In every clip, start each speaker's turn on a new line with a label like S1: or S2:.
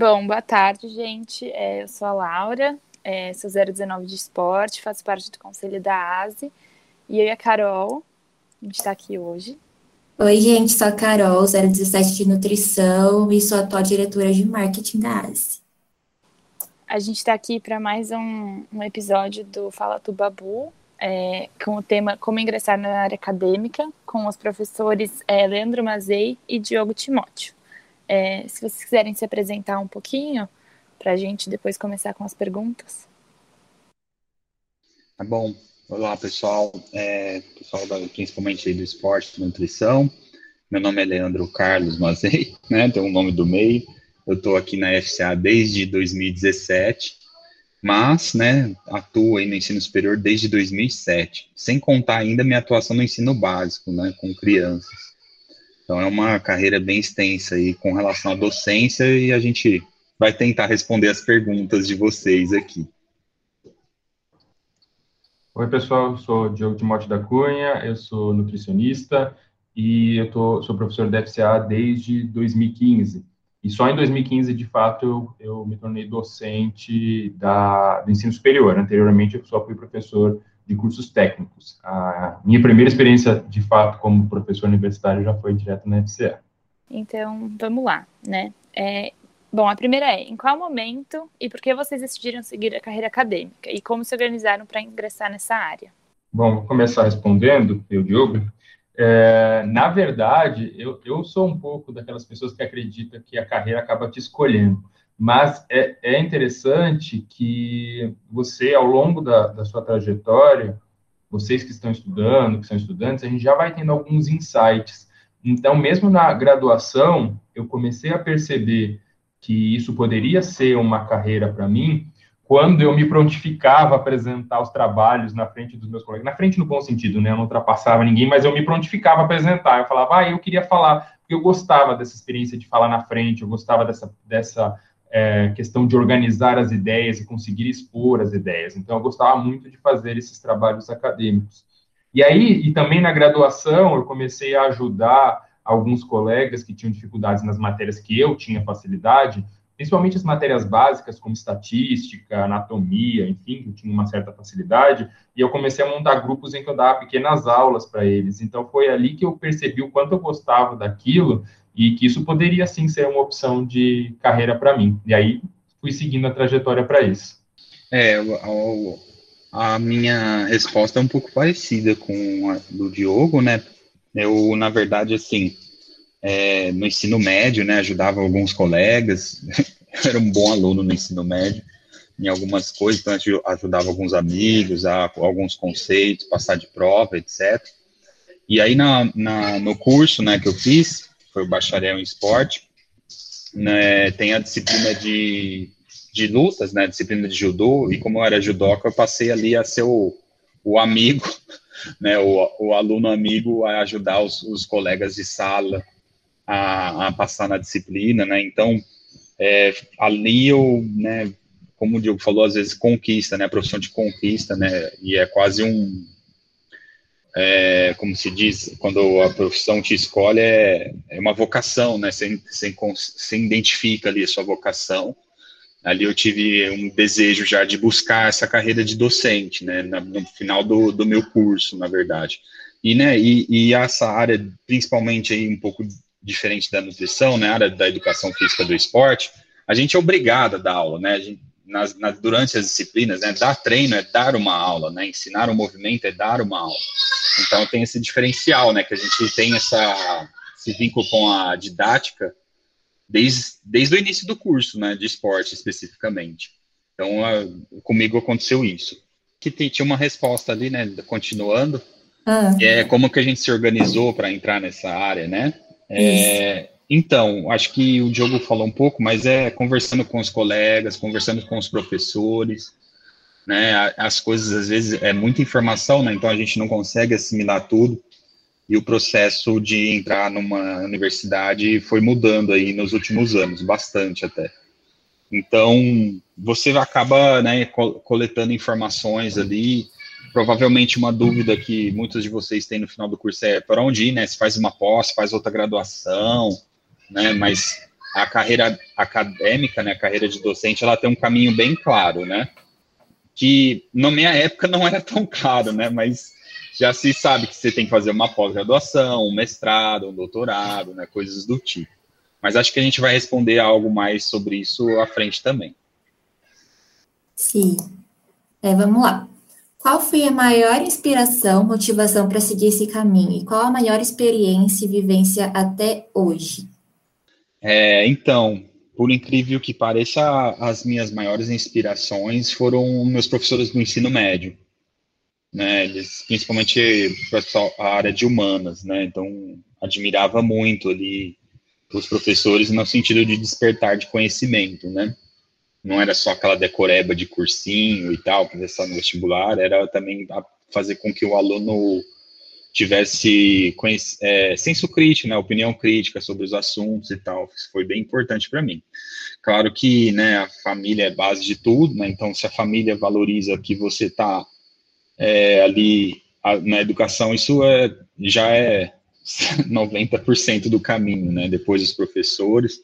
S1: Bom, boa tarde, gente. É, eu sou a Laura, é, sou 019 de esporte, faço parte do conselho da ASE. E eu e a Carol, a gente está aqui hoje.
S2: Oi, gente, sou a Carol, 017 de nutrição e sou atual diretora de marketing da ASE.
S1: A gente está aqui para mais um, um, episódio do Fala Tu Babu, é, com o tema Como Ingressar na Área Acadêmica, com os professores é, Leandro Mazei e Diogo Timóteo. É, se vocês quiserem se apresentar um pouquinho, para a gente depois começar com as perguntas.
S3: Tá bom. Olá, pessoal. É, pessoal da, principalmente do esporte, nutrição. Meu nome é Leandro Carlos Mazei, né? Tem o um nome do meio. Eu estou aqui na FCA desde 2017 mas, né, atuo aí no ensino superior desde 2007, sem contar ainda minha atuação no ensino básico, né, com crianças. Então é uma carreira bem extensa aí com relação à docência e a gente vai tentar responder as perguntas de vocês aqui.
S4: Oi, pessoal, eu sou Diogo Timóteo da Cunha, eu sou nutricionista e eu tô, sou professor da FCA desde 2015. E só em 2015, de fato, eu, eu me tornei docente da, do ensino superior. Anteriormente, eu só fui professor de cursos técnicos. A minha primeira experiência, de fato, como professor universitário já foi direto na FCA.
S1: Então, vamos lá, né? É, bom, a primeira é, em qual momento e por que vocês decidiram seguir a carreira acadêmica? E como se organizaram para ingressar nessa área?
S4: Bom, vou começar respondendo, eu, Diogo. É, na verdade, eu, eu sou um pouco daquelas pessoas que acreditam que a carreira acaba te escolhendo. Mas é, é interessante que você, ao longo da, da sua trajetória, vocês que estão estudando, que são estudantes, a gente já vai tendo alguns insights. Então, mesmo na graduação, eu comecei a perceber que isso poderia ser uma carreira para mim, quando eu me prontificava a apresentar os trabalhos na frente dos meus colegas, na frente no bom sentido, né? Eu não ultrapassava ninguém, mas eu me prontificava a apresentar. Eu falava, ah, eu queria falar, porque eu gostava dessa experiência de falar na frente, eu gostava dessa, dessa é, questão de organizar as ideias e conseguir expor as ideias. Então, eu gostava muito de fazer esses trabalhos acadêmicos. E aí, e também na graduação, eu comecei a ajudar alguns colegas que tinham dificuldades nas matérias que eu tinha facilidade, principalmente as matérias básicas, como estatística, anatomia, enfim, que eu tinha uma certa facilidade, e eu comecei a montar grupos em que eu dava pequenas aulas para eles. Então, foi ali que eu percebi o quanto eu gostava daquilo e que isso poderia, sim, ser uma opção de carreira para mim. E aí, fui seguindo a trajetória para isso.
S3: É, a, a minha resposta é um pouco parecida com a do Diogo, né? Eu, na verdade, assim, é, no ensino médio, né, ajudava alguns colegas, eu era um bom aluno no ensino médio, em algumas coisas, então ajudava alguns amigos, a, alguns conceitos, passar de prova, etc. E aí na, na, no curso, né, que eu fiz, foi o bacharel em esporte, né, tem a disciplina de, de lutas, né, disciplina de judô, e como eu era judoca, eu passei ali a ser o, o amigo, né, o, o aluno amigo a ajudar os, os colegas de sala a, a passar na disciplina, né? Então, é, ali eu, né, como o Diogo falou, às vezes conquista, né? A profissão de conquista, né? E é quase um, é, como se diz, quando a profissão te escolhe, é, é uma vocação, né? Você, você, você identifica ali a sua vocação. Ali eu tive um desejo já de buscar essa carreira de docente, né? No final do, do meu curso, na verdade. E, né, e, e essa área, principalmente aí um pouco diferente da nutrição, né, área da educação física do esporte, a gente é obrigado a dar aula, né, gente, nas, nas, durante as disciplinas, né, dar treino é dar uma aula, né, ensinar um movimento é dar uma aula. Então tem esse diferencial, né, que a gente tem essa, esse vínculo com a didática desde, desde o início do curso, né, de esporte especificamente. Então a, comigo aconteceu isso. Que tinha uma resposta ali, né, continuando, ah. é como que a gente se organizou para entrar nessa área, né? É, então, acho que o Diogo falou um pouco, mas é conversando com os colegas, conversando com os professores, né? As coisas às vezes é muita informação, né? Então a gente não consegue assimilar tudo. E o processo de entrar numa universidade foi mudando aí nos últimos anos, bastante até. Então, você acaba né, coletando informações ali, provavelmente uma dúvida que muitos de vocês têm no final do curso é para onde ir, né? Se faz uma pós, faz outra graduação, né? Mas a carreira acadêmica, né, a carreira de docente, ela tem um caminho bem claro, né? Que na minha época não era tão claro, né? Mas já se sabe que você tem que fazer uma pós-graduação, um mestrado, um doutorado, né? Coisas do tipo. Mas acho que a gente vai responder algo mais sobre isso à frente também.
S2: Sim. É, vamos lá. Qual foi a maior inspiração, motivação para seguir esse caminho? E qual a maior experiência e vivência até hoje?
S3: É, então, por incrível que pareça, as minhas maiores inspirações foram meus professores do ensino médio. Né, eles, principalmente a área de humanas, né, então admirava muito ali os professores no sentido de despertar de conhecimento, né, não era só aquela decoreba de cursinho e tal, só no vestibular, era também fazer com que o aluno tivesse é, senso crítico, né, opinião crítica sobre os assuntos e tal, isso foi bem importante para mim. Claro que, né, a família é base de tudo, né, então se a família valoriza que você está é, ali a, na educação, isso é, já é 90% do caminho, né, depois os professores,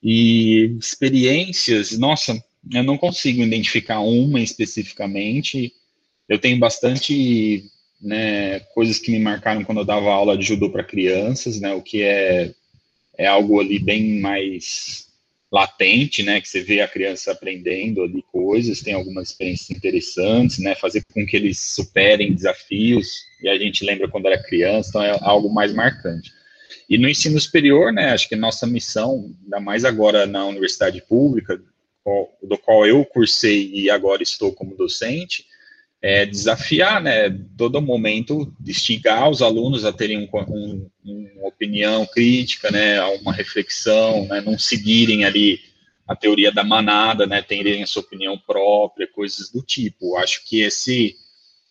S3: e experiências, nossa, eu não consigo identificar uma especificamente, eu tenho bastante né, coisas que me marcaram quando eu dava aula de judô para crianças, né, o que é, é algo ali bem mais latente, né, que você vê a criança aprendendo ali coisas, tem algumas experiências interessantes, né, fazer com que eles superem desafios, e a gente lembra quando era criança, então é algo mais marcante. E no ensino superior, né, acho que nossa missão, ainda mais agora na universidade pública, do qual eu cursei e agora estou como docente, é, desafiar, né, todo momento, instigar os alunos a terem um, um, uma opinião crítica, né, uma reflexão, né, não seguirem ali a teoria da manada, né, terem a sua opinião própria, coisas do tipo. Acho que esse,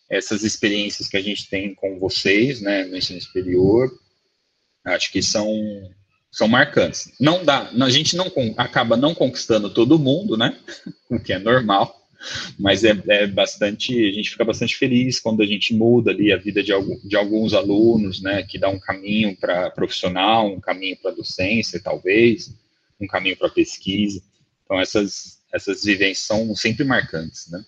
S3: essas experiências que a gente tem com vocês, né, no ensino superior, acho que são são marcantes. Não dá, a gente não acaba não conquistando todo mundo, né, o que é normal mas é, é, bastante, a gente fica bastante feliz quando a gente muda ali a vida de, algum, de alguns alunos, né, que dá um caminho para profissional, um caminho para docência, talvez, um caminho para pesquisa. Então, essas, essas vivências são sempre marcantes, né?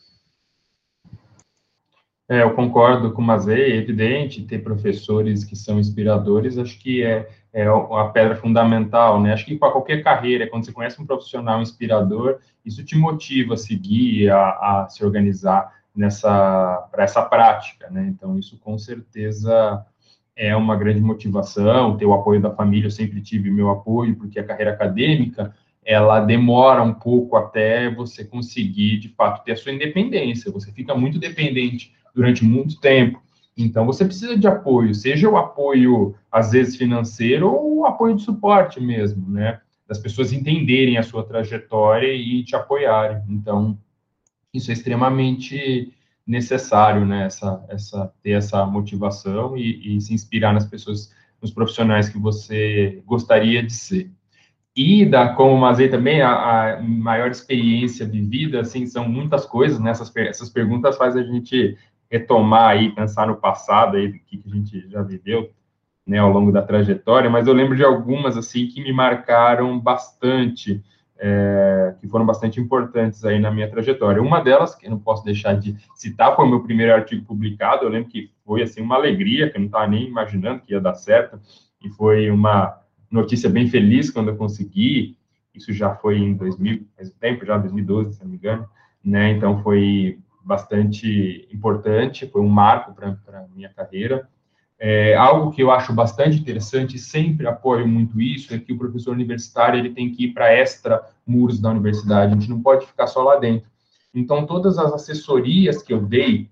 S4: É, eu concordo com o Mazei, é evidente, ter professores que são inspiradores, acho que é, é a pedra fundamental, né? Acho que para qualquer carreira, quando você conhece um profissional inspirador, isso te motiva a seguir, a, a se organizar nessa para essa prática, né? Então, isso com certeza é uma grande motivação, ter o apoio da família, eu sempre tive meu apoio, porque a carreira acadêmica, ela demora um pouco até você conseguir, de fato, ter a sua independência, você fica muito dependente durante muito tempo. Então, você precisa de apoio, seja o apoio, às vezes, financeiro ou o apoio de suporte mesmo, né? Das pessoas entenderem a sua trajetória e te apoiarem. Então, isso é extremamente necessário, né? Essa, essa, ter essa motivação e, e se inspirar nas pessoas, nos profissionais que você gostaria de ser. E, da, como Mazei também, a, a, maior experiência vivida, assim, são muitas coisas, né? Essas, essas perguntas fazem a gente retomar aí, pensar no passado aí, do que, que a gente já viveu, né, ao longo da trajetória, mas eu lembro de algumas, assim, que me marcaram bastante, é, que foram bastante importantes aí na minha trajetória. Uma delas, que eu não posso deixar de citar, foi o meu primeiro artigo publicado, eu lembro que foi, assim, uma alegria, que eu não estava nem imaginando que ia dar certo, e foi uma notícia bem feliz quando eu consegui, isso já foi em 2000, faz tempo já, 2012, se não me engano, né, então foi bastante importante, foi um marco para a minha carreira. É, algo que eu acho bastante interessante, sempre apoio muito isso, é que o professor universitário ele tem que ir para extra muros da universidade, a gente não pode ficar só lá dentro. Então, todas as assessorias que eu dei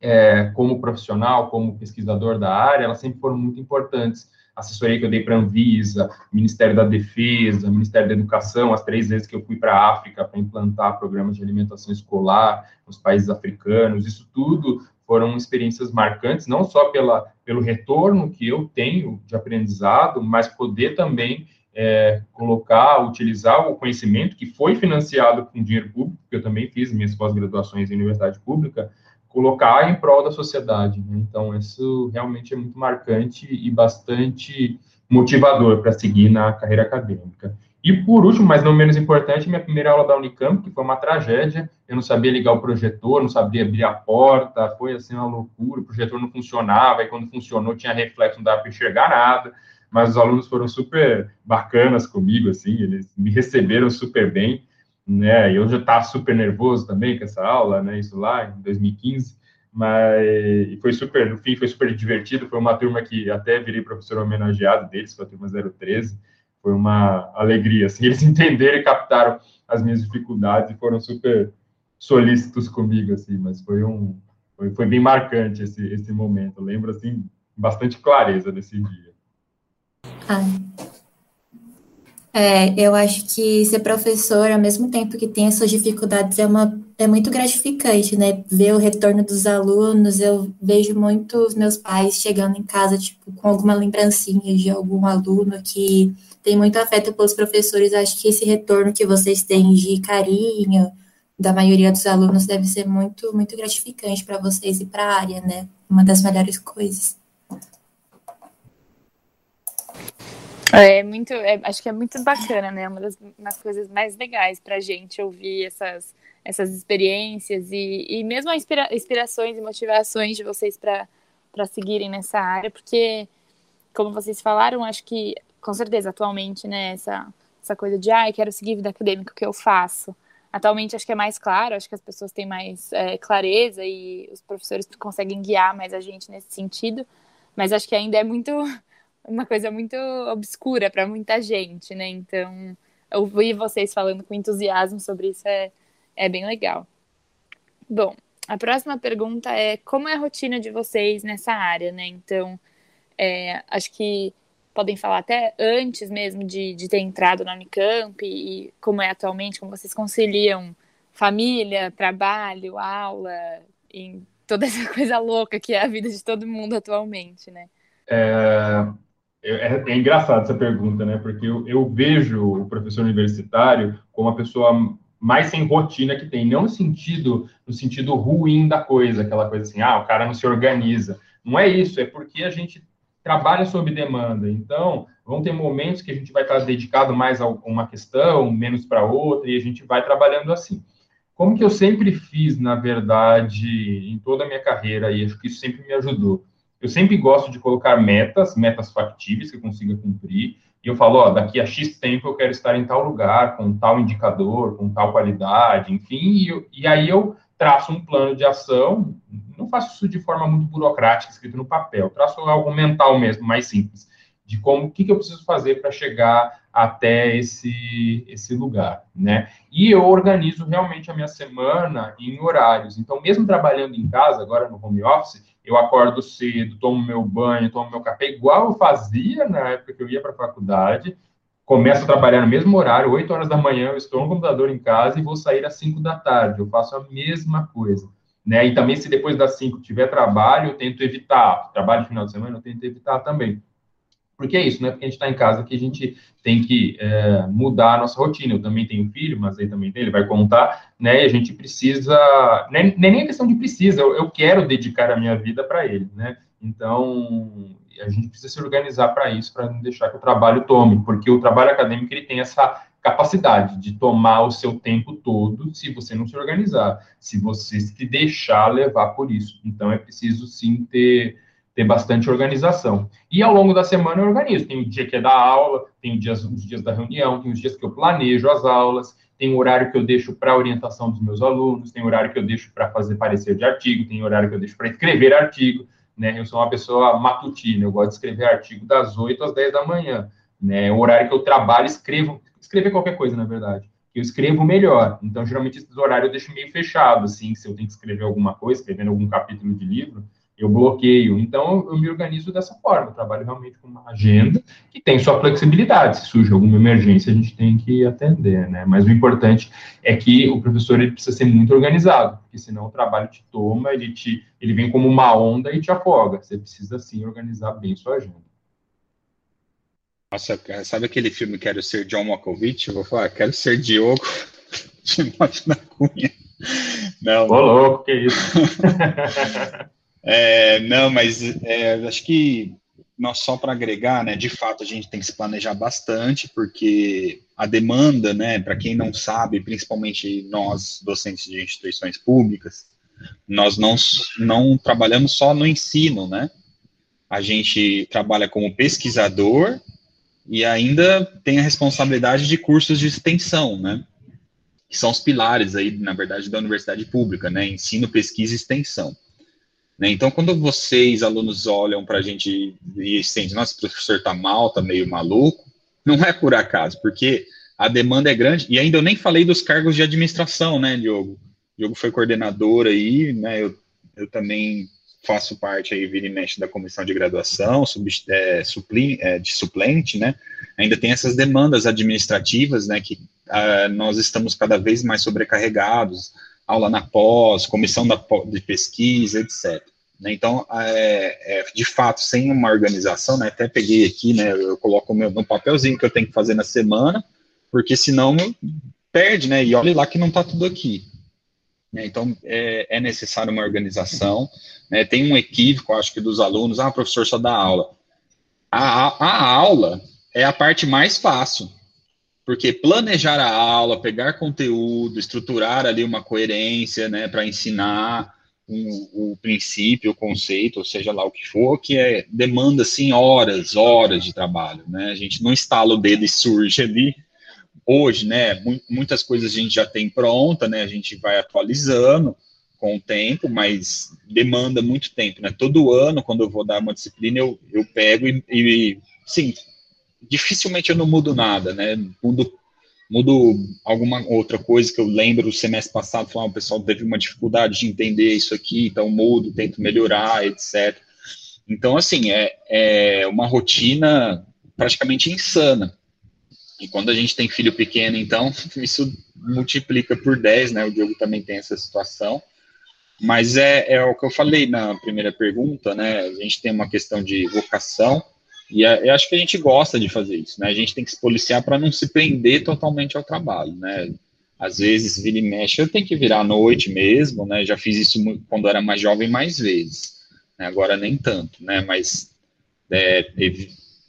S4: é, como profissional, como pesquisador da área, elas sempre foram muito importantes assessoria que eu dei para a Anvisa, Ministério da Defesa, Ministério da Educação, as três vezes que eu fui para a África para implantar programas de alimentação escolar nos países africanos, isso tudo foram experiências marcantes, não só pela, pelo retorno que eu tenho de aprendizado, mas poder também é, colocar, utilizar o conhecimento que foi financiado com dinheiro público, que eu também fiz minhas pós-graduações em universidade pública, colocar em prol da sociedade. Né? Então, isso realmente é muito marcante e bastante motivador para seguir na carreira acadêmica. E por último, mas não menos importante, minha primeira aula da Unicamp, que foi uma tragédia. Eu não sabia ligar o projetor, não sabia abrir a porta, foi assim uma loucura. O projetor não funcionava, e quando funcionou tinha reflexo, não dava para enxergar nada. Mas os alunos foram super bacanas comigo, assim, eles me receberam super bem, né? Eu já estava super nervoso também com essa aula, né? Isso lá em 2015 mas foi super, no fim foi super divertido, foi uma turma que até virei professor homenageado deles, foi a turma 013, foi uma alegria, assim, eles entenderam e captaram as minhas dificuldades e foram super solícitos comigo, assim, mas foi um, foi, foi bem marcante esse, esse momento, eu lembro, assim, bastante clareza desse dia.
S2: Ah, é, eu acho que ser professor, ao mesmo tempo que tem as suas dificuldades, é, uma, é muito gratificante, né? Ver o retorno dos alunos, eu vejo muitos meus pais chegando em casa, tipo, com alguma lembrancinha de algum aluno que tem muito afeto pelos professores. Acho que esse retorno que vocês têm de carinho da maioria dos alunos deve ser muito, muito gratificante para vocês e para a área, né? Uma das melhores coisas.
S1: É muito, é, acho que é muito bacana, né? Uma das, das coisas mais legais para a gente ouvir essas, essas experiências e, e mesmo as inspira, inspirações e motivações de vocês para seguirem nessa área, porque, como vocês falaram, acho que, com certeza, atualmente, né, essa, essa coisa de, ah, eu quero seguir vida acadêmica, o que eu faço? Atualmente, acho que é mais claro, acho que as pessoas têm mais é, clareza e os professores conseguem guiar mais a gente nesse sentido, mas acho que ainda é muito uma coisa muito obscura para muita gente, né? Então, ouvir vocês falando com entusiasmo sobre isso é, é bem legal. Bom, a próxima pergunta é como é a rotina de vocês nessa área, né? Então, é, acho que podem falar até antes mesmo de, de ter entrado na Unicamp e, e como é atualmente, como vocês conciliam família, trabalho, aula, e toda essa coisa louca que é a vida de todo mundo atualmente, né?
S4: É, é, é, engraçado essa pergunta, né? Porque eu, eu, vejo o professor universitário como uma pessoa mais sem rotina que tem, não no sentido, no sentido ruim da coisa, aquela coisa assim, ah, o cara não se organiza. Não é isso, é porque a gente trabalha sob demanda. Então, vão ter momentos que a gente vai estar dedicado mais a uma questão, menos para outra, e a gente vai trabalhando assim. Como que eu sempre fiz, na verdade, em toda a minha carreira, e acho que isso sempre me ajudou eu sempre gosto de colocar metas, metas factíveis que eu consiga cumprir, e eu falo, ó, daqui a X tempo eu quero estar em tal lugar, com tal indicador, com tal qualidade, enfim, e, eu, e aí eu traço um plano de ação, não faço isso de forma muito burocrática, escrito no papel, traço algo mental mesmo, mais simples, de como, o que, que eu preciso fazer para chegar até esse, esse lugar, né? E eu organizo realmente a minha semana em horários. Então, mesmo trabalhando em casa, agora no home office, eu acordo cedo, tomo meu banho, tomo meu café, igual eu fazia na época que eu ia para a faculdade. Começo a trabalhar no mesmo horário, 8 horas da manhã, eu estou no computador em casa e vou sair às 5 da tarde. Eu faço a mesma coisa. Né? E também, se depois das 5 tiver trabalho, eu tento evitar. Trabalho no final de semana, eu tento evitar também. Porque é isso, né? Porque a gente está em casa que a gente tem que é, mudar a nossa rotina. Eu também tenho filho, mas aí também tem, ele vai contar, né? E a gente precisa, nem, nem a questão de precisa, eu, eu quero dedicar a minha vida para ele, né? Então, a gente precisa se organizar para isso, para não deixar que o trabalho tome, porque o trabalho acadêmico ele tem essa capacidade de tomar o seu tempo todo se você não se organizar, se você se deixar levar por isso. Então, é preciso sim ter ter bastante organização. E ao longo da semana eu organizo. Tem o dia que é da aula, tem dias, os dias da reunião, tem os dias que eu planejo as aulas, tem o horário que eu deixo para orientação dos meus alunos, tem horário que eu deixo para fazer parecer de artigo, tem horário que eu deixo para escrever artigo. Né? Eu sou uma pessoa matutina, eu gosto de escrever artigo das 8 às 10 da manhã. Né? O horário que eu trabalho, escrevo, escrever qualquer coisa, na verdade. Eu escrevo melhor. Então, geralmente, esses horários eu deixo meio fechado, assim, se eu tenho que escrever alguma coisa, escrevendo algum capítulo de livro, eu bloqueio. Então, eu me organizo dessa forma. Eu trabalho realmente com uma agenda que tem sua flexibilidade. Se surge alguma emergência, a gente tem que atender, né? Mas o importante é que o professor ele precisa ser muito organizado, porque senão o trabalho te toma, ele, te, ele vem como uma onda e te afoga. Você precisa, sim, organizar bem sua agenda.
S3: Nossa, sabe aquele filme Quero Ser John Malkovich? Eu vou falar, quero ser Diogo de Morte na Cunha.
S4: Não. Ô, louco, que isso?
S3: É, não, mas é, acho que nós só para agregar, né, de fato a gente tem que se planejar bastante, porque a demanda, né, para quem não sabe, principalmente nós, docentes de instituições públicas, nós não, não trabalhamos só no ensino, né? A gente trabalha como pesquisador e ainda tem a responsabilidade de cursos de extensão, né? Que são os pilares aí, na verdade, da universidade pública, né? Ensino, pesquisa e extensão. Né? Então, quando vocês, alunos, olham para a gente e sentem, nossa, o professor está mal, está meio maluco, não é por acaso, porque a demanda é grande, e ainda eu nem falei dos cargos de administração, né, Diogo? O Diogo foi coordenador aí, né, eu, eu também faço parte aí, vira e mexe da comissão de graduação, sub, é, supli, é, de suplente, né, ainda tem essas demandas administrativas, né, que uh, nós estamos cada vez mais sobrecarregados, aula na pós, comissão da, de pesquisa, etc. Né? Então, é, é, de fato, sem uma organização, né, até peguei aqui, né, eu coloco meu, no papelzinho que eu tenho que fazer na semana, porque senão perde, né, e olha lá que não está tudo aqui. Né? Então, é, é necessário uma organização, né, tem um equívoco, acho que dos alunos, ah, professor só dá aula. A, a, a aula é a parte mais fácil, porque planejar a aula, pegar conteúdo, estruturar ali uma coerência, né, para ensinar o princípio, o conceito, ou seja lá o que for, que é demanda assim horas, horas de trabalho, né? A gente não instala o dedo e surge ali. Hoje, né, muitas coisas a gente já tem pronta, né? A gente vai atualizando com o tempo, mas demanda muito tempo, né? Todo ano, quando eu vou dar uma disciplina, eu, eu pego e, e sim, dificilmente eu não mudo nada, né? Mudo, mudo alguma outra coisa que eu lembro o semestre passado, falar, ah, o pessoal teve uma dificuldade de entender isso aqui, então mudo, tento melhorar, etc. Então, assim, é, é uma rotina praticamente insana. E quando a gente tem filho pequeno, então, isso multiplica por 10, né? O Diogo também tem essa situação. Mas é, é o que eu falei na primeira pergunta, né? A gente tem uma questão de vocação, e eu acho que a gente gosta de fazer isso, né? A gente tem que se policiar para não se prender totalmente ao trabalho, né? Às vezes, vira e mexe, eu tenho que virar à noite mesmo, né? Já fiz isso quando era mais jovem mais vezes, né? agora nem tanto, né? Mas é,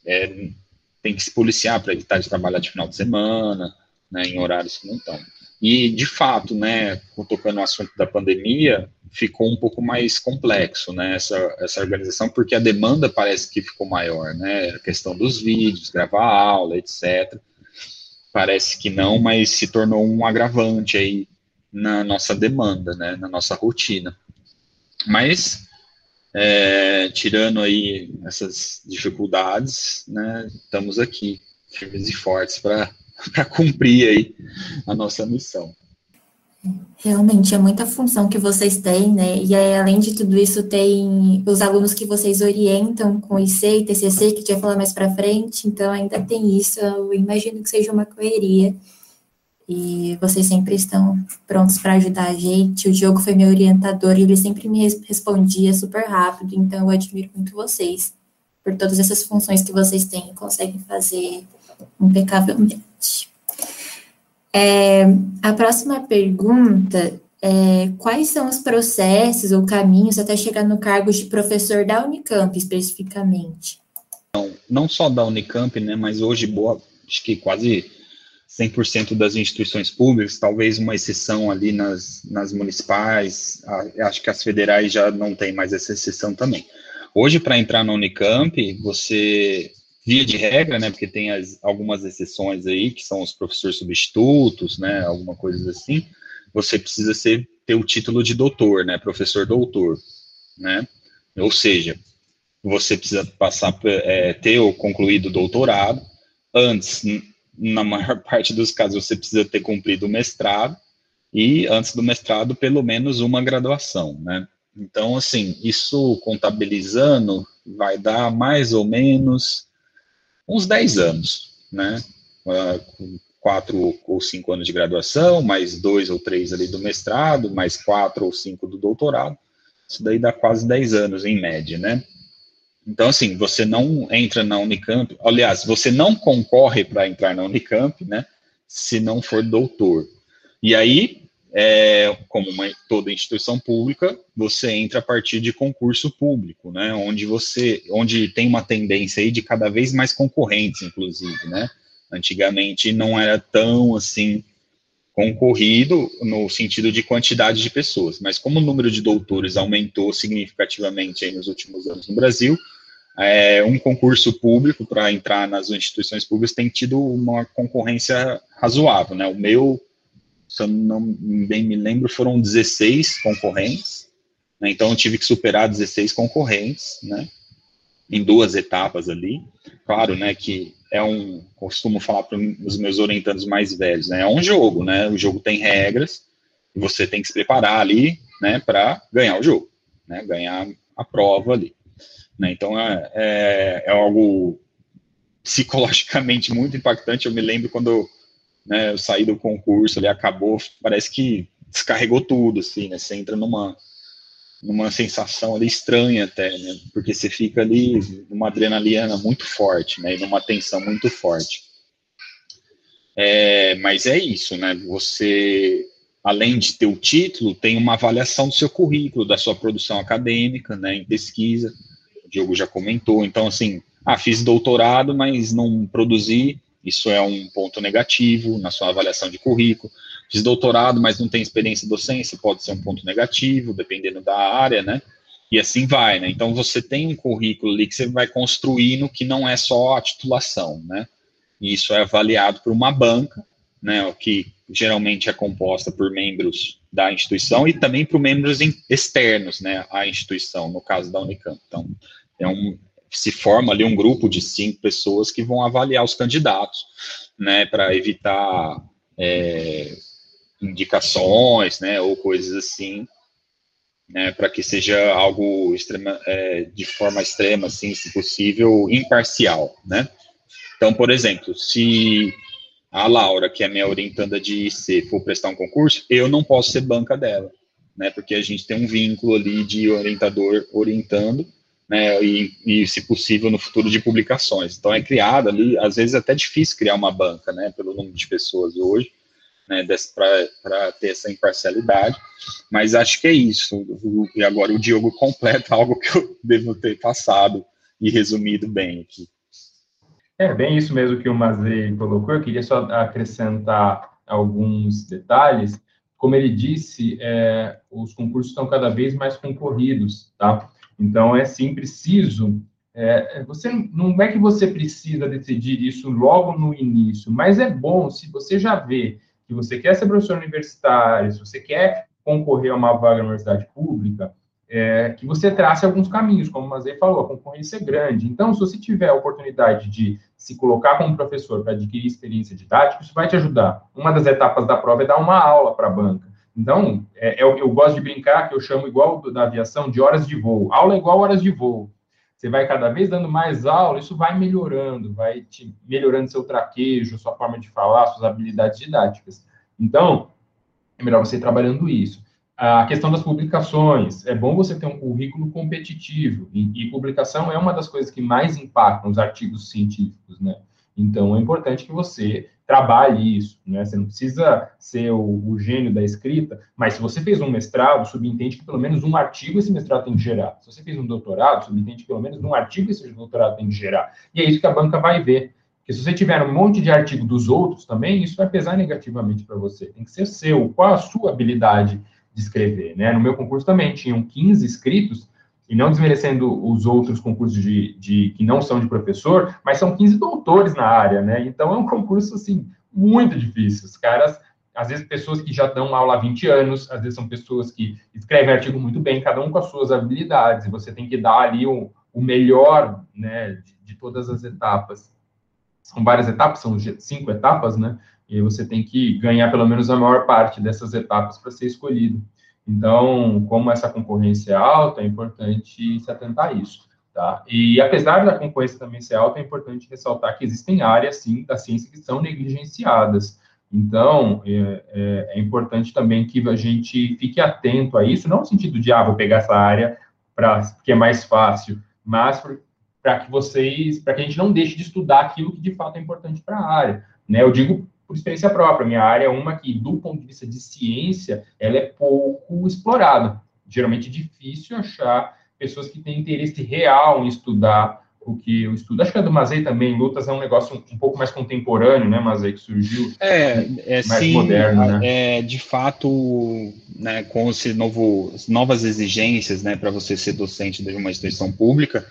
S3: é, tem que se policiar para evitar de trabalhar de final de semana, né? Em horários que não estão. E, de fato, né, tocando no assunto da pandemia, ficou um pouco mais complexo, né, essa, essa organização, porque a demanda parece que ficou maior, né, a questão dos vídeos, gravar aula, etc. Parece que não, mas se tornou um agravante aí na nossa demanda, né, na nossa rotina. Mas, é, tirando aí essas dificuldades, né, estamos aqui, firmes e fortes para cumprir aí a nossa missão.
S2: Realmente é muita função que vocês têm, né? E aí, além de tudo isso, tem os alunos que vocês orientam com IC e TCC, que a gente vai falar mais para frente, então ainda tem isso. Eu imagino que seja uma correria. E vocês sempre estão prontos para ajudar a gente. O Diogo foi meu orientador e ele sempre me respondia super rápido, então eu admiro muito vocês por todas essas funções que vocês têm e conseguem fazer impecavelmente. É, a próxima pergunta é quais são os processos ou caminhos até chegar no cargo de professor da Unicamp, especificamente?
S3: Não, não só da Unicamp, né, mas hoje boa, acho que quase 100% das instituições públicas, talvez uma exceção ali nas, nas municipais, acho que as federais já não tem mais essa exceção também. Hoje, para entrar na Unicamp, você via de regra, né, porque tem as, algumas exceções aí, que são os professores substitutos, né, alguma coisa assim, você precisa ser, ter o título de doutor, né, professor doutor, né, ou seja, você precisa passar, é, ter concluído o doutorado, antes, na maior parte dos casos, você precisa ter cumprido o mestrado, e antes do mestrado, pelo menos uma graduação, né, então, assim, isso contabilizando vai dar mais ou menos uns 10 anos, né? Uh, quatro ou cinco anos de graduação, mais dois ou três ali do mestrado, mais quatro ou cinco do doutorado. Isso daí dá quase 10 anos em média, né? Então, assim, você não entra na Unicamp, aliás, você não concorre para entrar na Unicamp, né? Se não for doutor. E aí, é, como uma, toda instituição pública, você entra a partir de concurso público, né, onde você, onde tem uma tendência aí de cada vez mais concorrentes, inclusive, né, antigamente não era tão, assim, concorrido no sentido de quantidade de pessoas, mas como o número de doutores aumentou significativamente aí nos últimos anos no Brasil, é, um concurso público para entrar nas instituições públicas tem tido uma concorrência razoável, né, o meu se eu não bem me lembro, foram 16 concorrentes, né, então eu tive que superar 16 concorrentes, né, em duas etapas ali. Claro, né, que é um, costumo falar para os meus orientandos mais velhos, né, é um jogo, né, o jogo tem regras, e você tem que se preparar ali, né, para ganhar o jogo, né, ganhar a prova ali. Né, então é, é, é algo psicologicamente muito impactante. Eu me lembro quando né, eu saí do concurso, ele acabou, parece que descarregou tudo, assim, né, você entra numa, numa sensação ali estranha até, né, porque você fica ali numa adrenalina muito forte, né, e numa tensão muito forte. É, mas é isso, né, você, além de ter o título, tem uma avaliação do seu currículo, da sua produção acadêmica, né, em pesquisa, o Diogo já comentou, então, assim, ah, fiz doutorado, mas não produzi, isso é um ponto negativo na sua avaliação de currículo. Fiz doutorado, mas não tem experiência docência, pode ser um ponto negativo, dependendo da área, né? E assim vai, né? Então você tem um currículo ali que você vai construindo que não é só a titulação, né? E isso é avaliado por uma banca, né? O que geralmente é composta por membros da instituição e também por membros externos, né? À instituição, no caso da Unicamp. Então, é um, se forma ali um grupo de cinco pessoas que vão avaliar os candidatos, né, para evitar é, indicações, né, ou coisas assim, né, para que seja algo extrema, é, de forma extrema, assim, se possível, imparcial, né. Então, por exemplo, se a Laura, que é minha orientanda de IC, for prestar um concurso, eu não posso ser banca dela, né, porque a gente tem um vínculo ali de orientador orientando, né, e, e, se possível, no futuro de publicações. Então, é criada ali, às vezes é até difícil criar uma banca, né, pelo número de pessoas hoje, né, para ter essa imparcialidade, mas acho que é isso. E agora o Diogo completa algo que eu devo ter passado e resumido bem aqui.
S4: É bem isso mesmo que o Mazei colocou. Eu queria só acrescentar alguns detalhes. Como ele disse, é, os concursos estão cada vez mais concorridos, tá? Então, é sim preciso. É, você não é que você precisa decidir isso logo no início, mas é bom se você já vê que você quer ser professor universitário, se você quer concorrer a uma vaga na universidade pública, é, que você trace alguns caminhos, como o Mazei falou, a concorrência é grande. Então, se você tiver a oportunidade de se colocar como professor para adquirir experiência didática, isso vai te ajudar. Uma das etapas da prova é dar uma aula para a banca. Então, é, é eu, gosto de brincar, que eu chamo igual da aviação de horas de voo. Aula é igual horas de voo. Você vai cada vez dando mais aula, isso vai melhorando, vai te melhorando seu traquejo, sua forma de falar, suas habilidades didáticas. Então, é melhor você ir trabalhando isso. A questão das publicações, é bom você ter um currículo competitivo, e, e publicação é uma das coisas que mais impactam os artigos científicos, né? Então, é importante que você trabalhe isso, né? Você não precisa ser o, o, gênio da escrita, mas se você fez um mestrado, subentende que pelo menos um artigo esse mestrado tem que gerar. Se você fez um doutorado, subentende que pelo menos um artigo esse doutorado tem que gerar. E é isso que a banca vai ver. Porque se você tiver um monte de artigo dos outros também, isso vai pesar negativamente para você. Tem que ser seu. Qual a sua habilidade de escrever, né? No meu concurso também tinham 15 escritos, e não desmerecendo os outros concursos de, de, que não são de professor, mas são 15 doutores na área, né? Então é um concurso assim muito difícil. Os caras, às vezes pessoas que já dão aula há 20 anos, às vezes são pessoas que escrevem artigo muito bem, cada um com as suas habilidades, e você tem que dar ali o, o melhor, né, de, de todas as etapas. São várias etapas, são cinco etapas, né? E você tem que ganhar pelo menos a maior parte dessas etapas para ser escolhido. Então, como essa concorrência é alta, é importante se atentar a isso. Tá? E apesar da concorrência também ser alta, é importante ressaltar que existem áreas, sim, da ciência que são negligenciadas. Então, é, é, é importante também que a gente fique atento a isso, não no sentido de, ah, vou pegar essa área para que é mais fácil, mas para que vocês, para que a gente não deixe de estudar aquilo que de fato é importante para a área. Né? Eu digo por experiência própria. Minha área é uma que, do ponto de vista de ciência, ela é pouco explorada. Geralmente é difícil achar pessoas que têm interesse real em estudar o que eu estudo. Acho que a do Mazei também, lutas é um negócio um, pouco mais contemporâneo, né, Mazei, que surgiu
S3: é, é mais sim, moderno, né? É, de fato, né, com esse novo, novas exigências, né, para você ser docente de uma instituição pública,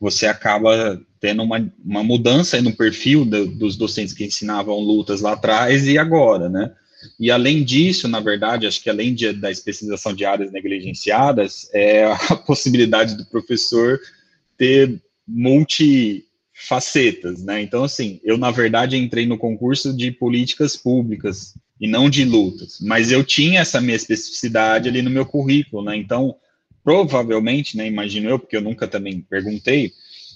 S3: você acaba tendo uma, uma mudança no perfil do, dos docentes que ensinavam lutas lá atrás e agora, né? E além disso, na verdade, acho que além de, da especialização de áreas negligenciadas, é a possibilidade do professor ter multifacetas, né? Então, assim, eu, na verdade, entrei no concurso de políticas públicas e não de lutas, mas eu tinha essa minha especificidade ali no meu currículo, né? Então, provavelmente, né, imagino eu, porque eu nunca também perguntei,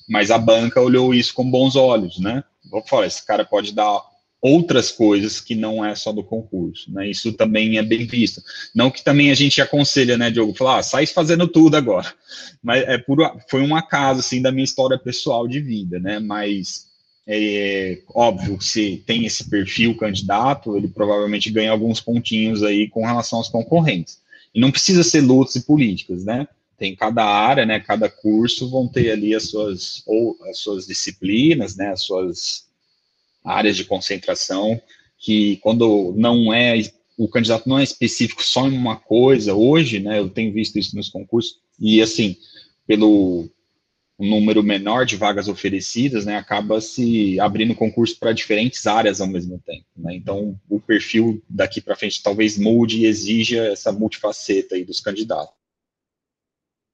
S3: mas a banca olhou isso com bons olhos, né? Vou falar, esse cara pode dar outras coisas que não é só do concurso, né? Isso também é bem visto. Não que também a gente aconselha, né, Diogo, falar, ah, sai fazendo tudo agora. Mas é por, foi um acaso, assim, da minha história pessoal de vida, né? Mas, é, óbvio, se tem esse perfil candidato, ele provavelmente ganha alguns pontinhos aí com relação aos concorrentes. E não precisa ser lutas e políticas, né? Tem cada área, né, cada curso vão ter ali as suas, ou as suas disciplinas, né, as suas áreas de concentração, que quando não é, o candidato não é específico só em uma coisa, hoje, né, eu tenho visto isso nos concursos, e assim, pelo número menor de vagas oferecidas, né, acaba se abrindo concurso para diferentes áreas ao mesmo tempo, né, então o perfil daqui para frente talvez mude e exija essa multifaceta aí dos candidatos.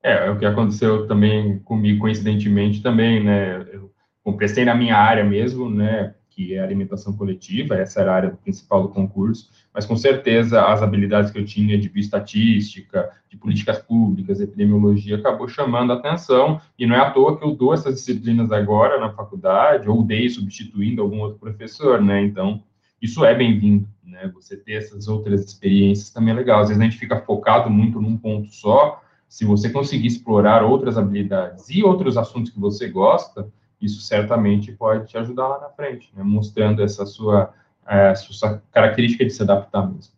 S4: É, é o que aconteceu também comigo, coincidentemente também, né, eu prestei na minha área mesmo, né, que é alimentação coletiva, essa era a área principal do concurso, mas com certeza as habilidades que eu tinha de bioestatística, de políticas públicas, epidemiologia, acabou chamando a atenção, e não é à toa que eu dou essas disciplinas agora na faculdade, ou dei substituindo algum outro professor, né, então isso é bem-vindo, né, você ter essas outras experiências também é legal, às vezes a gente fica focado muito num ponto só, se você conseguir explorar outras habilidades e outros assuntos que você gosta, isso certamente pode te ajudar lá na frente, né? mostrando essa sua, é, sua característica de se adaptar mesmo.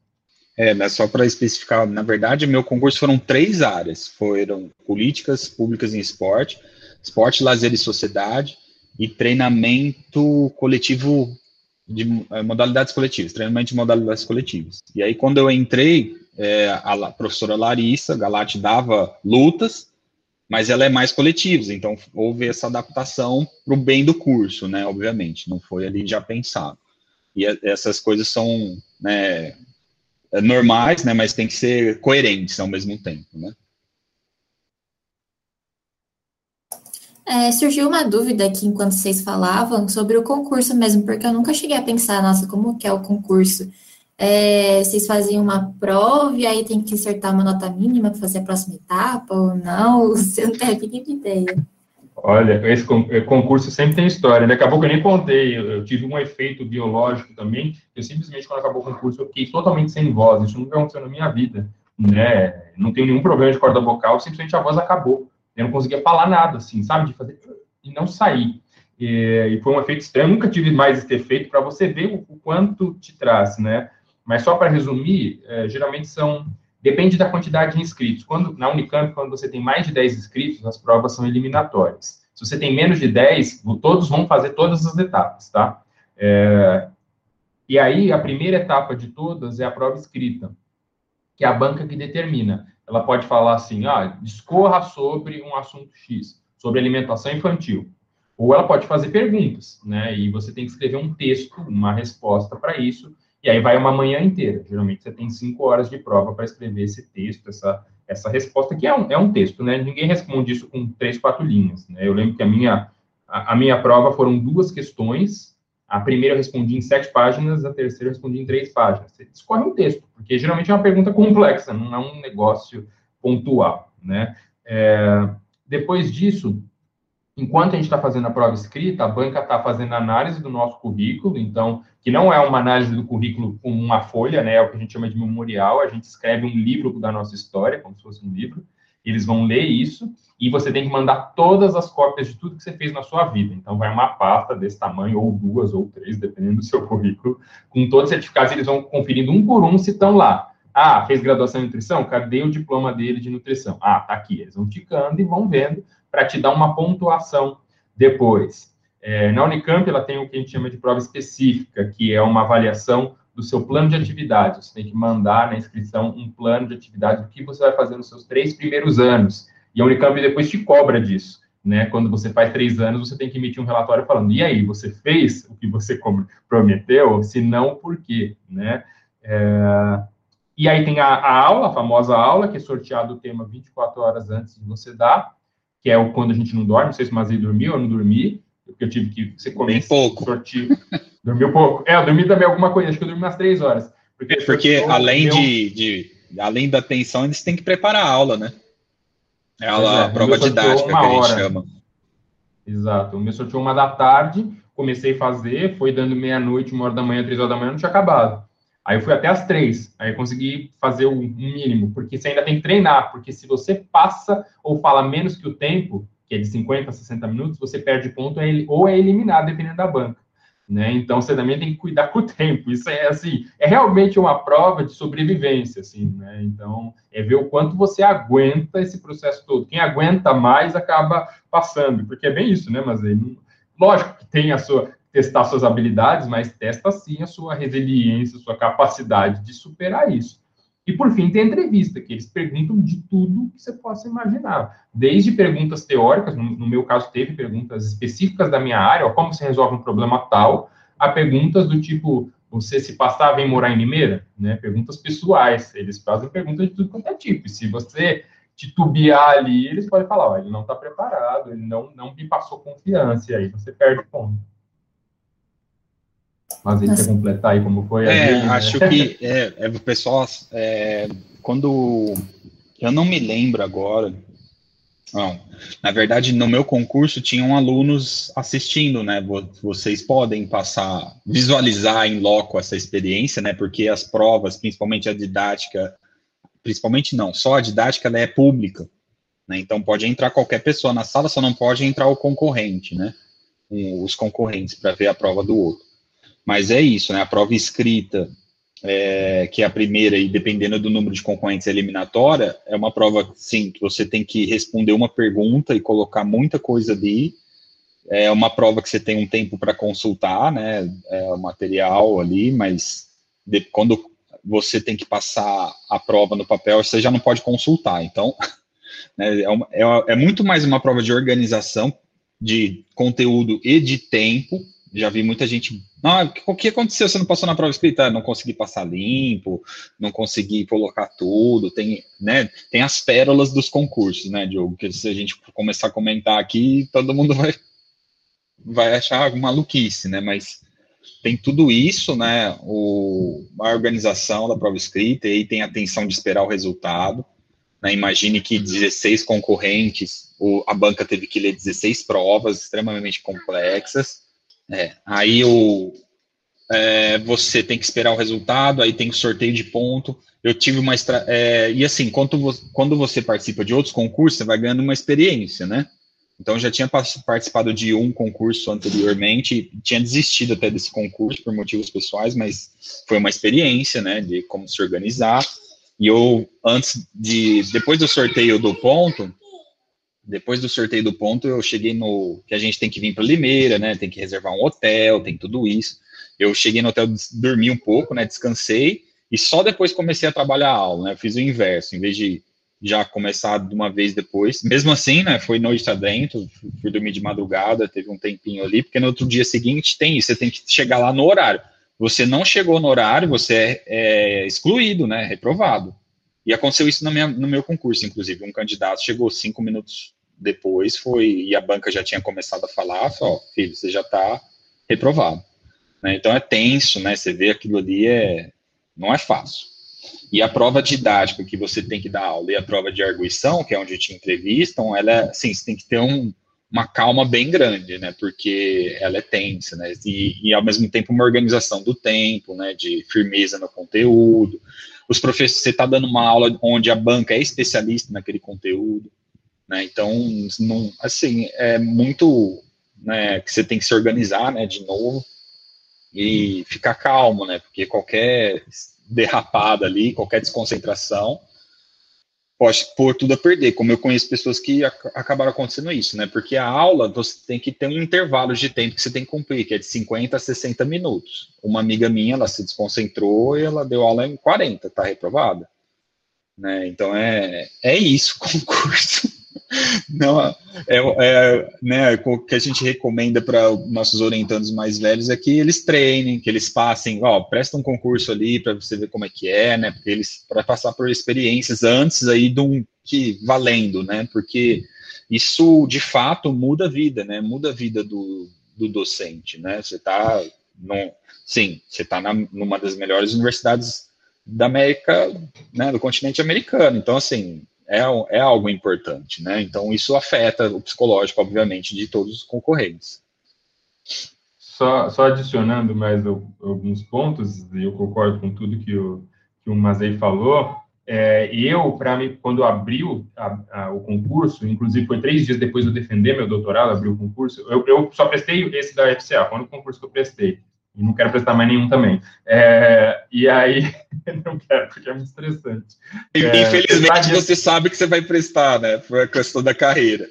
S3: É, mas só para especificar, na verdade, meu concurso foram três áreas, foram políticas públicas em esporte, esporte, lazer e sociedade, e treinamento coletivo de é, modalidades coletivas, treinamento de modalidades coletivas. E aí, quando eu entrei, é, a professora Larissa Galati dava lutas, mas ela é mais coletiva, então houve essa adaptação para o bem do curso, né, obviamente, não foi ali já pensado. E essas coisas são né, é normais, né, mas tem que ser coerentes ao mesmo tempo, né.
S2: É, surgiu uma dúvida aqui enquanto vocês falavam sobre o concurso mesmo, porque eu nunca cheguei a pensar, nossa, como que é o concurso? é, vocês fazem uma prova e aí tem que acertar uma nota mínima para fazer a próxima etapa ou não? Você não tem a mínima ideia.
S4: Olha, esse eh, concurso sempre tem história, né? Acabou que eu nem contei, eu, tive um efeito biológico também, eu simplesmente, quando acabou o concurso, eu fiquei totalmente sem voz, isso nunca aconteceu na minha vida, né? Não tenho nenhum problema de corda vocal, simplesmente a voz acabou. Eu não conseguia falar nada, assim, sabe? De fazer... E não sair. E, e foi um efeito estranho, nunca tive mais esse efeito, para você ver o, o quanto te traz, né? Mas só para resumir, é, geralmente são depende da quantidade de inscritos. Quando na Unicamp, quando você tem mais de 10 inscritos, as provas são eliminatórias. Se você tem menos de 10, todos vão fazer todas as etapas, tá? É, e aí, a primeira etapa de todas é a prova escrita, que é a banca que determina. Ela pode falar assim, ah, discorra sobre um assunto X, sobre alimentação infantil. Ou ela pode fazer perguntas, né? E você tem que escrever um texto, uma resposta para isso, e aí vai uma manhã inteira. Geralmente você tem cinco horas de prova para escrever esse texto, essa, essa resposta, que é um, é um texto, né? Ninguém responde isso com três, quatro linhas. Né? Eu lembro que a minha, a, a, minha prova foram duas questões. A primeira eu respondi em sete páginas, a terceira eu respondi em três páginas. Você escolhe um texto, porque geralmente é uma pergunta complexa, não é um negócio pontual, né? É, depois disso, enquanto a gente está fazendo a prova escrita, a banca está fazendo análise do nosso currículo, então, que não é uma análise do currículo com uma folha, né, é o que a gente chama de memorial, a gente escreve um livro da nossa história, como se fosse um livro, Eles vão ler isso e você tem que mandar todas as cópias de tudo que você fez na sua vida. Então, vai uma pasta desse tamanho, ou duas, ou três, dependendo do seu currículo, com todos os certificados, eles vão conferindo um por um se estão lá. Ah, fez graduação em nutrição? Cadê o diploma dele de nutrição? Ah, tá aqui. Eles vão ticando e vão vendo para te dar uma pontuação depois. É, na Unicamp, ela tem o que a gente chama de prova específica, que é uma avaliação do seu plano de atividade. Você tem que mandar na inscrição um plano de atividade do que você vai fazer nos seus três primeiros anos. E a Unicamp depois te cobra disso. Né? Quando você faz três anos, você tem que emitir um relatório falando, e aí, você fez o que você prometeu? Se não, por quê? Né? É... E aí tem a, a, aula, a famosa aula, que é sorteado o tema 24 horas antes de você dar, que é o quando a gente não dorme, não sei se o Mazei dormiu ou não dormi, porque eu tive que você comer
S3: pouco.
S4: sorteio. Dormiu pouco. É, eu dormi também alguma coisa, acho que eu dormi umas três horas.
S3: Porque, porque além meu... de, de, além da atenção, eles têm que preparar a aula, né? É a, é, a prova didática que a gente hora. chama.
S4: Exato. O meu sorteio uma da tarde, comecei a fazer, foi dando meia-noite, uma hora da manhã, três horas da manhã, não tinha acabado. Aí eu fui até as três, aí consegui fazer o mínimo, porque você ainda tem que treinar, porque se você passa ou fala menos que o tempo, que é de 50 a 60 minutos, você perde ponto ou é eliminado, dependendo da banca. Né? Então você também tem que cuidar com o tempo. Isso é assim, é realmente uma prova de sobrevivência, assim, né? Então é ver o quanto você aguenta esse processo todo. Quem aguenta mais acaba passando, porque é bem isso, né? Mas aí, lógico que tem a sua testar suas habilidades, mas testa sim a sua resiliência, a sua capacidade de superar isso. E por fim, tem a entrevista, que eles perguntam de tudo que você possa imaginar. Desde perguntas teóricas, no, meu caso teve perguntas específicas da minha área, ó, como você resolve um problema tal, a perguntas do tipo, você se passar vem morar em Limeira? Né? Perguntas pessoais. Eles fazem perguntas de tudo quanto é tipo. E se você titubear ali, eles podem falar, ó, ele não está preparado, ele não, não me passou confiança, e aí você perde ponto. Mas ele quer completar aí como foi.
S3: É, né? acho que é, é, o pessoal, é, quando eu não me lembro agora, não, na verdade, no meu concurso tinham alunos assistindo, né? Vocês podem passar, visualizar em loco essa experiência, né? Porque as provas, principalmente a didática, principalmente não, só a didática ela é pública, né? Então pode entrar qualquer pessoa na sala, só não pode entrar o concorrente, né? Os concorrentes para ver a prova do outro. Mas é isso, né? A prova escrita, é, que é a primeira, e dependendo do número de concorrentes eliminatória, é uma prova, sim, que você tem que responder uma pergunta e colocar muita coisa ali. É uma prova que você tem um tempo para consultar, né? É o material ali, mas de, quando você tem que passar a prova no papel, você já não pode consultar. Então, né, é, uma, é, é muito mais uma prova de organização, de conteúdo e de tempo já vi muita gente. Ah, o que aconteceu? Você não passou na prova escrita? Não consegui passar limpo, não consegui colocar tudo. Tem, né, tem as pérolas dos concursos, né, Diogo? Que se a gente começar a comentar aqui, todo mundo vai, vai achar maluquice, né? Mas tem tudo isso, né? O, a organização da prova escrita, e aí tem a atenção de esperar o resultado. Né, imagine que 16 concorrentes, o, a banca teve que ler 16 provas extremamente complexas é, aí o, é, você tem que esperar o resultado, aí tem o sorteio de ponto. Eu tive uma. É, e assim, quando quando você participa de outros concursos, você vai ganhando uma experiência, né? Então, eu já tinha participado de um concurso anteriormente, tinha desistido até desse concurso por motivos pessoais, mas foi uma experiência, né, de como se organizar. E eu, antes de. Depois do sorteio do ponto, depois do sorteio do ponto, eu cheguei no. que a gente tem que vir para Limeira, né? Tem que reservar um hotel, tem tudo isso. Eu cheguei no hotel, dormi um pouco, né? Descansei, e só depois comecei a trabalhar a aula, né? Eu fiz o inverso, em vez de já começar de uma vez depois. Mesmo assim, né? Foi noite adentro, fui dormir de madrugada, teve um tempinho ali, porque no outro dia seguinte tem isso, você tem que chegar lá no horário. Você não chegou no horário, você é, é excluído, né? Reprovado. E aconteceu isso minha, no meu concurso, inclusive. Um candidato chegou cinco minutos depois foi, e a banca já tinha começado a falar, ó, filho, você já está reprovado. Né? Então é tenso, né? Você vê aquilo ali, é, não é fácil. E a prova didática que você tem que dar aula e a prova de arguição, que é onde te entrevistam, ela, assim, você tem que ter um, uma calma bem grande, né? Porque ela é tensa, né? E, e, ao mesmo tempo uma organização do tempo, né? De firmeza no conteúdo. Os professores, você está dando uma aula onde a banca é especialista naquele conteúdo, né? Então, não, assim, é muito, né? Que você tem que se organizar, né? De novo e ficar calmo, né? Porque qualquer derrapada ali, qualquer desconcentração pode pôr tudo a perder, como eu conheço pessoas que ac acabaram acontecendo isso, né? Porque a aula você tem que ter um intervalo de tempo que você tem que cumprir, que é de 50 a 60 minutos. Uma amiga minha, ela se desconcentrou e ela deu aula em 40, tá reprovada. Né? Então é, é isso, concurso. Não, é, é né, o que a gente recomenda para nossos orientandos mais velhos é que eles treinem, que eles passem, ó, presta um concurso ali para você ver como é que é, né, porque eles, para passar por experiências antes aí de um, que, valendo, né, porque isso, de fato, muda a vida, né, muda a vida do, do docente, né, você está, sim, você está numa das melhores universidades da América, né, do continente americano, então, assim, é, é algo importante, né? Então isso afeta o psicológico, obviamente, de todos os concorrentes.
S4: Só, só adicionando mais alguns pontos, eu concordo com tudo que o, que o Mazei falou, é, eu, para mim, quando abriu o concurso, inclusive foi três dias depois de eu defender meu doutorado, abriu o concurso, eu, eu só prestei esse da FCA, foi o concurso que eu prestei e não quero prestar mais nenhum também. É, e aí, não quero, porque é muito estressante.
S3: É, Infelizmente, você sabe que você vai prestar, né? Por a questão da carreira.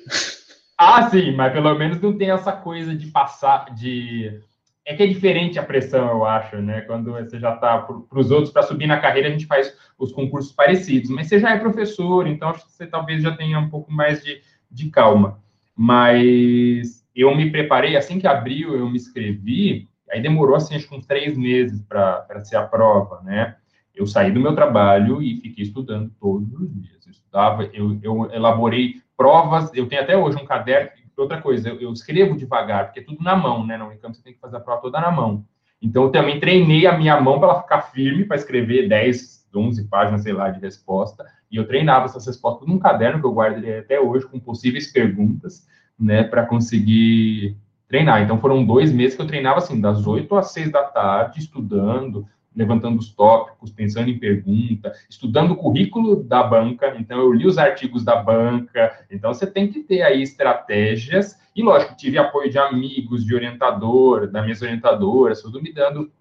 S4: Ah, sim, mas pelo menos não tem essa coisa de passar, de... É que é diferente a pressão, eu acho, né? Quando você já está para os outros, para subir na carreira, a gente faz os concursos parecidos. Mas você já é professor, então acho que você talvez já tenha um pouco mais de, de calma. Mas eu me preparei, assim que abriu, eu me inscrevi, Aí demorou, assim, acho que uns três meses para ser a prova, né? Eu saí do meu trabalho e fiquei estudando todos os dias. Eu estudava, eu, eu elaborei provas, eu tenho até hoje um caderno. Outra coisa, eu, eu escrevo devagar, porque é tudo na mão, né? Na Unicamp você tem que fazer a prova toda na mão. Então, eu também treinei a minha mão para ela ficar firme, para escrever 10, 11 páginas, sei lá, de resposta. E eu treinava essas respostas num caderno que eu guardo até hoje, com possíveis perguntas, né, para conseguir treinar. Então foram dois meses que eu treinava assim, das oito às seis da tarde, estudando, levantando os tópicos, pensando em pergunta, estudando o currículo da banca. Então eu li os artigos da banca. Então você tem que ter aí estratégias. E lógico, tive apoio de amigos, de orientador, da minhas orientadoras, tudo me dando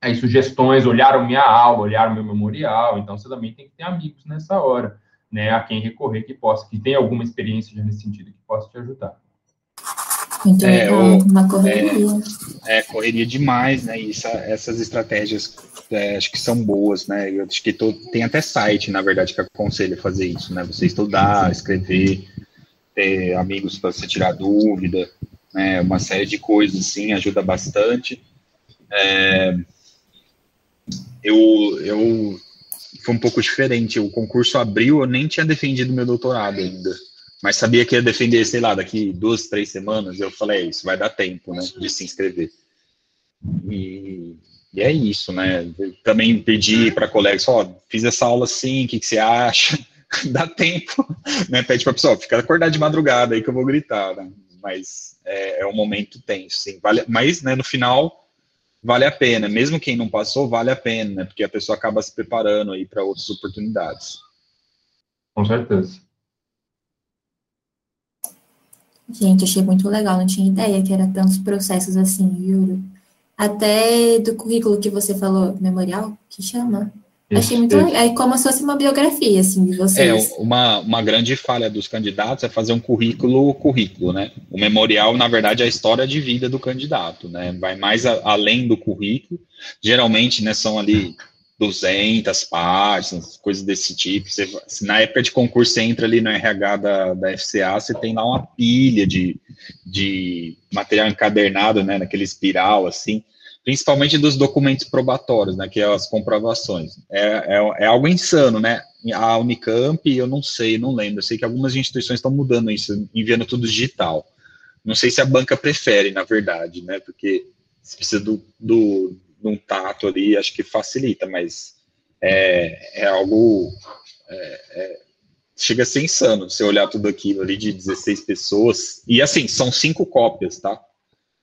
S4: aí sugestões, olharam minha aula, olharam meu memorial. Então você também tem que ter amigos nessa hora, né, a quem recorrer que possa, que tem alguma experiência nesse sentido que possa te ajudar.
S2: Muito é, legal, uma correria.
S3: É, é, correria demais, né? E essa, essas estratégias é, acho que são boas, né? Eu acho que tô, tem até site, na verdade, que aconselha fazer isso, né? Você estudar, escrever, ter amigos para você tirar dúvida, né? Uma série de coisas, assim, ajuda bastante. É, eu, eu foi um pouco diferente. O concurso abriu, eu nem tinha defendido meu doutorado ainda mas sabia que ia defender, sei lá, daqui duas, três semanas. Eu falei, é isso vai dar tempo, né, de se inscrever. E, e é isso, né? Eu também pedi para colegas, ó, fiz essa aula assim, o que, que você acha? Dá tempo, né? Pede para a pessoa, fica acordado de madrugada aí que eu vou gritar, né? Mas é, é um momento tenso, sim. Vale, mas, né, no final, vale a pena. Mesmo quem não passou, vale a pena, né? Porque a pessoa acaba se preparando aí para outras oportunidades.
S4: Com certeza.
S2: Gente, achei muito legal, não tinha ideia que era tantos processos assim, juro. Até do currículo que você falou, memorial, que chama? Isso, achei muito legal. É como se fosse uma biografia, assim, de vocês.
S3: É, uma, uma grande falha dos candidatos é fazer um currículo currículo, né? O memorial, na verdade, é a história de vida do candidato, né? Vai mais a, além do currículo. Geralmente, né, são ali 200 páginas, coisas desse tipo. Você, na época de concurso você entra ali no RH da, da FCA, você tem lá uma pilha de, de material encadernado, né, naquele espiral, assim, principalmente dos documentos probatórios, né, que é as comprovações. É, é, é algo insano, né? A Unicamp, eu não sei, não lembro, eu sei que algumas instituições estão mudando isso, enviando tudo digital. Não sei se a banca prefere, na verdade, né, porque você precisa do, do num tato ali, acho que facilita, mas é, é algo. É, é, chega a ser insano você olhar tudo aquilo ali de 16 pessoas. E assim, são cinco cópias, tá?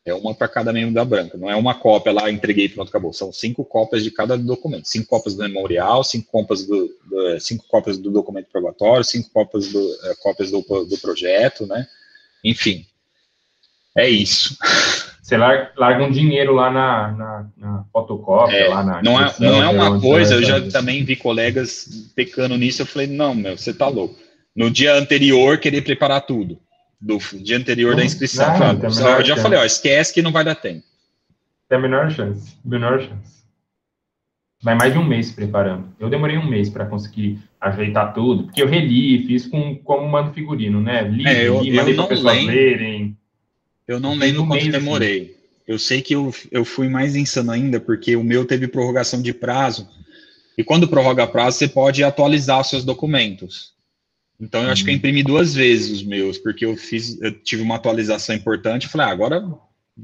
S3: É uma para cada membro da branca. Não é uma cópia lá, entreguei pronto, acabou. São cinco cópias de cada documento. Cinco cópias do memorial, cinco cópias do, do cinco cópias do documento probatório, cinco cópias do, é, cópias do, do projeto, né? Enfim, é isso.
S4: Você larga, larga um dinheiro lá na, na, na fotocópia,
S3: é,
S4: lá na.
S3: Não é, não é uma coisa, eu já também vi colegas pecando nisso, eu falei, não, meu, você tá louco. No dia anterior, querer preparar tudo. Do dia anterior não, da inscrição. Não, claro, eu já falei, ó, esquece que não vai dar tempo.
S4: Tem a menor chance, menor chance. Vai mais de um mês preparando. Eu demorei um mês para conseguir ajeitar tudo, porque eu reli, fiz com, como mando figurino, né? Li,
S3: é, eu,
S4: li, mandei
S3: para
S4: pessoas lerem.
S3: Eu não lembro quanto assim. demorei. Assim. Eu sei que eu, eu fui mais insano ainda, porque o meu teve prorrogação de prazo. E quando prorroga prazo, você pode atualizar os seus documentos. Então, eu acho que eu uhum. imprimi duas vezes os meus, porque eu fiz, eu tive uma atualização importante. Falei, ah, agora,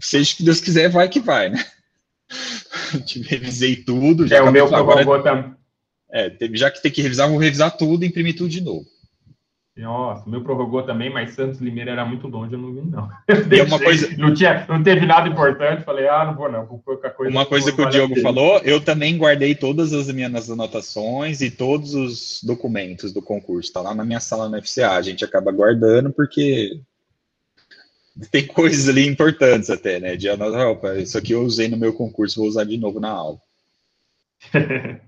S3: seja o que Deus quiser, vai que vai, né? revisei tudo.
S4: Já é, o meu prorrogou também.
S3: É, já que tem que revisar, vou revisar tudo e imprimir tudo de novo.
S4: Nossa, meu prorrogou também, mas Santos Limeira era muito longe, eu não vi, não.
S3: E é uma coisa...
S4: não, tinha, não teve nada importante, falei, ah, não vou não, vou colocar coisa.
S3: Uma coisa que o Diogo falou, eu também guardei todas as minhas anotações e todos os documentos do concurso, tá lá na minha sala na FCA, a gente acaba guardando porque tem coisas ali importantes até, né? De anotar, opa, isso aqui eu usei no meu concurso, vou usar de novo na aula.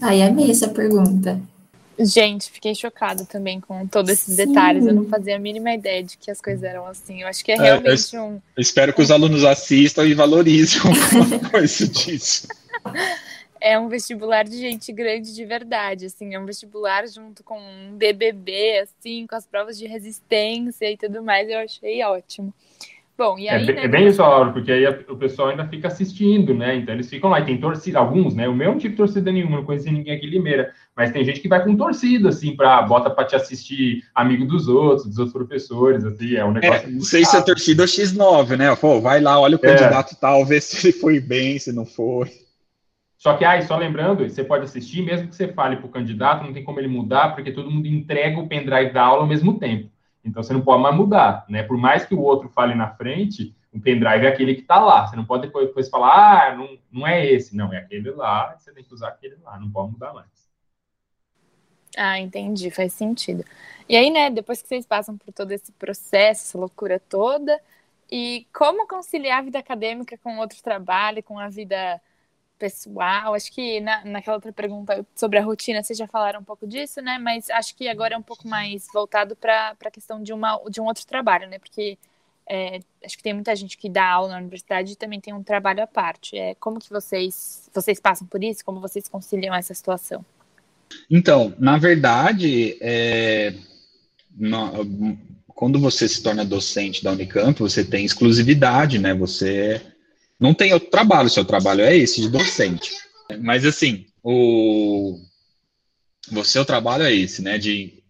S2: Ai, amei essa pergunta.
S1: Gente, fiquei chocada também com todos esses Sim. detalhes. Eu não fazia a mínima ideia de que as coisas eram assim. Eu acho que é realmente é, eu, um.
S3: espero que os alunos assistam e valorizem alguma coisa disso.
S1: É um vestibular de gente grande de verdade, assim, é um vestibular junto com um BBB, assim, com as provas de resistência e tudo mais, eu achei ótimo. Bom, e
S4: é
S1: aí,
S4: é,
S1: né,
S4: é bem isso, Laura, porque aí o pessoal ainda fica assistindo, né? Então eles ficam lá e tem torcida, alguns, né? O meu não tive torcida nenhuma, não conheci ninguém aqui em Limeira, mas tem gente que vai com torcida, assim, para bota para te assistir amigo dos outros, dos outros professores, assim, é um negócio.
S3: É, não sei se é torcida X9, né? Pô, vai lá, olha o é. candidato tal, vê se ele foi bem, se não foi.
S4: Só que, aí, só lembrando, você pode assistir, mesmo que você fale para o candidato, não tem como ele mudar, porque todo mundo entrega o pendrive da aula ao mesmo tempo. Então você não pode mais mudar, né? Por mais que o outro fale na frente, o pendrive é aquele que está lá. Você não pode depois, depois falar, ah, não, não é esse. Não, é aquele lá, você tem que usar aquele lá, não pode mudar mais.
S1: Ah, entendi, faz sentido. E aí, né, depois que vocês passam por todo esse processo, essa loucura toda, e como conciliar a vida acadêmica com outro trabalho, com a vida pessoal. Acho que na, naquela outra pergunta sobre a rotina, vocês já falaram um pouco disso, né? Mas acho que agora é um pouco mais voltado para a questão de, uma, de um outro trabalho, né? Porque é, acho que tem muita gente que dá aula na universidade e também tem um trabalho à parte. É, como que vocês, vocês passam por isso? Como vocês conciliam essa situação?
S3: Então, na verdade, é, no, quando você se torna docente da Unicamp, você tem exclusividade, né? Você não tem outro trabalho, seu trabalho é esse, de docente. Mas assim, o, o seu trabalho é esse, né? De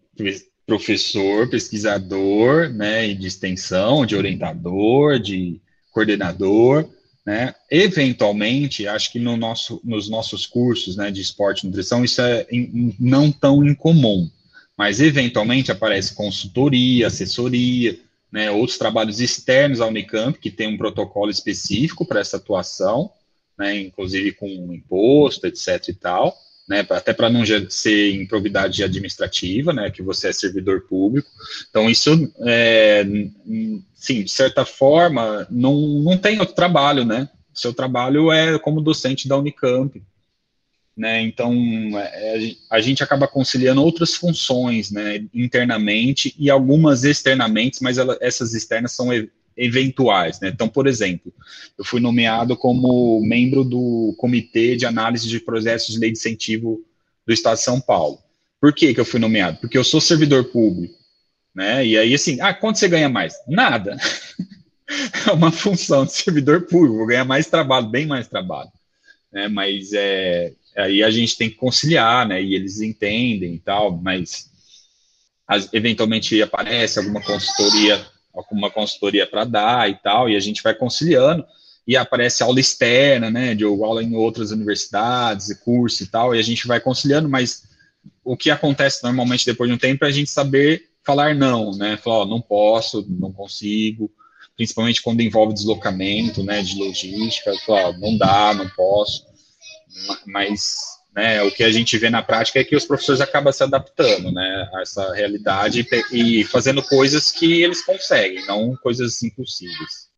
S3: professor, pesquisador, né? De extensão, de orientador, de coordenador, né? Eventualmente, acho que no nosso, nos nossos cursos, né? De esporte e nutrição, isso é in, não tão incomum. Mas eventualmente aparece consultoria, assessoria, né, outros trabalhos externos à Unicamp, que tem um protocolo específico para essa atuação, né, inclusive com imposto, etc. e tal, né, até para não ser improvidade administrativa, né, que você é servidor público. Então, isso, é, sim, de certa forma, não, não tem outro trabalho, né? Seu trabalho é como docente da Unicamp, né? Então é, a gente acaba conciliando outras funções, né, internamente e algumas externamente, mas ela, essas externas são eventuais, né? Então, por exemplo, eu fui nomeado como membro do Comitê de Análise de Processos de Lei de Incentivo do Estado de São Paulo. Por que, que eu fui nomeado? Porque eu sou servidor público, né? E aí, assim, ah, quanto você ganha mais? Nada. é uma função de servidor público, vou ganhar mais trabalho, bem mais trabalho. Né? Mas é, aí a gente tem que conciliar, né? E eles entendem e tal, mas as, eventualmente aparece alguma consultoria, alguma consultoria para dar e tal, e a gente vai conciliando. E aparece aula externa, né? De aula em outras universidades, curso e tal, e a gente vai conciliando, mas o que acontece normalmente depois de um tempo é a gente saber falar não, né? Falar, ó, não posso, não consigo, principalmente quando envolve deslocamento, né, de logística, falar, ó, não dá, não posso, mas né, o que a gente vê na prática é que os professores acabam se adaptando né, a essa realidade e fazendo coisas que eles conseguem, não coisas impossíveis.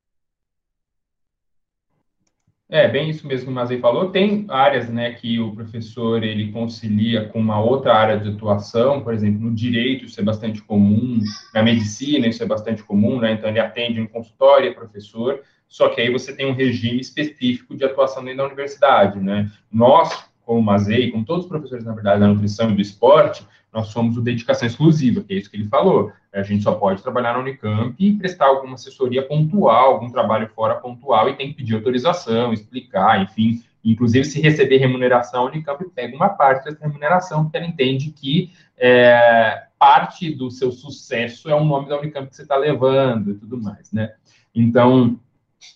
S4: É, bem isso mesmo que o Mazei falou. Tem áreas né, que o professor ele concilia com uma outra área de atuação, por exemplo, no direito isso é bastante comum, na medicina isso é bastante comum, né, então ele atende um consultório, é professor, só que aí você tem um regime específico de atuação dentro da universidade. Né? Nós, como Mazei, como todos os professores, na verdade, da nutrição e do esporte, nós somos o dedicação exclusiva, que é isso que ele falou. A gente só pode trabalhar na Unicamp e prestar alguma assessoria pontual, algum trabalho fora pontual, e tem que pedir autorização, explicar, enfim. Inclusive, se receber remuneração, a Unicamp pega uma parte dessa remuneração, porque ela entende que é, parte do seu sucesso é o nome da Unicamp que você está levando e tudo mais, né? Então,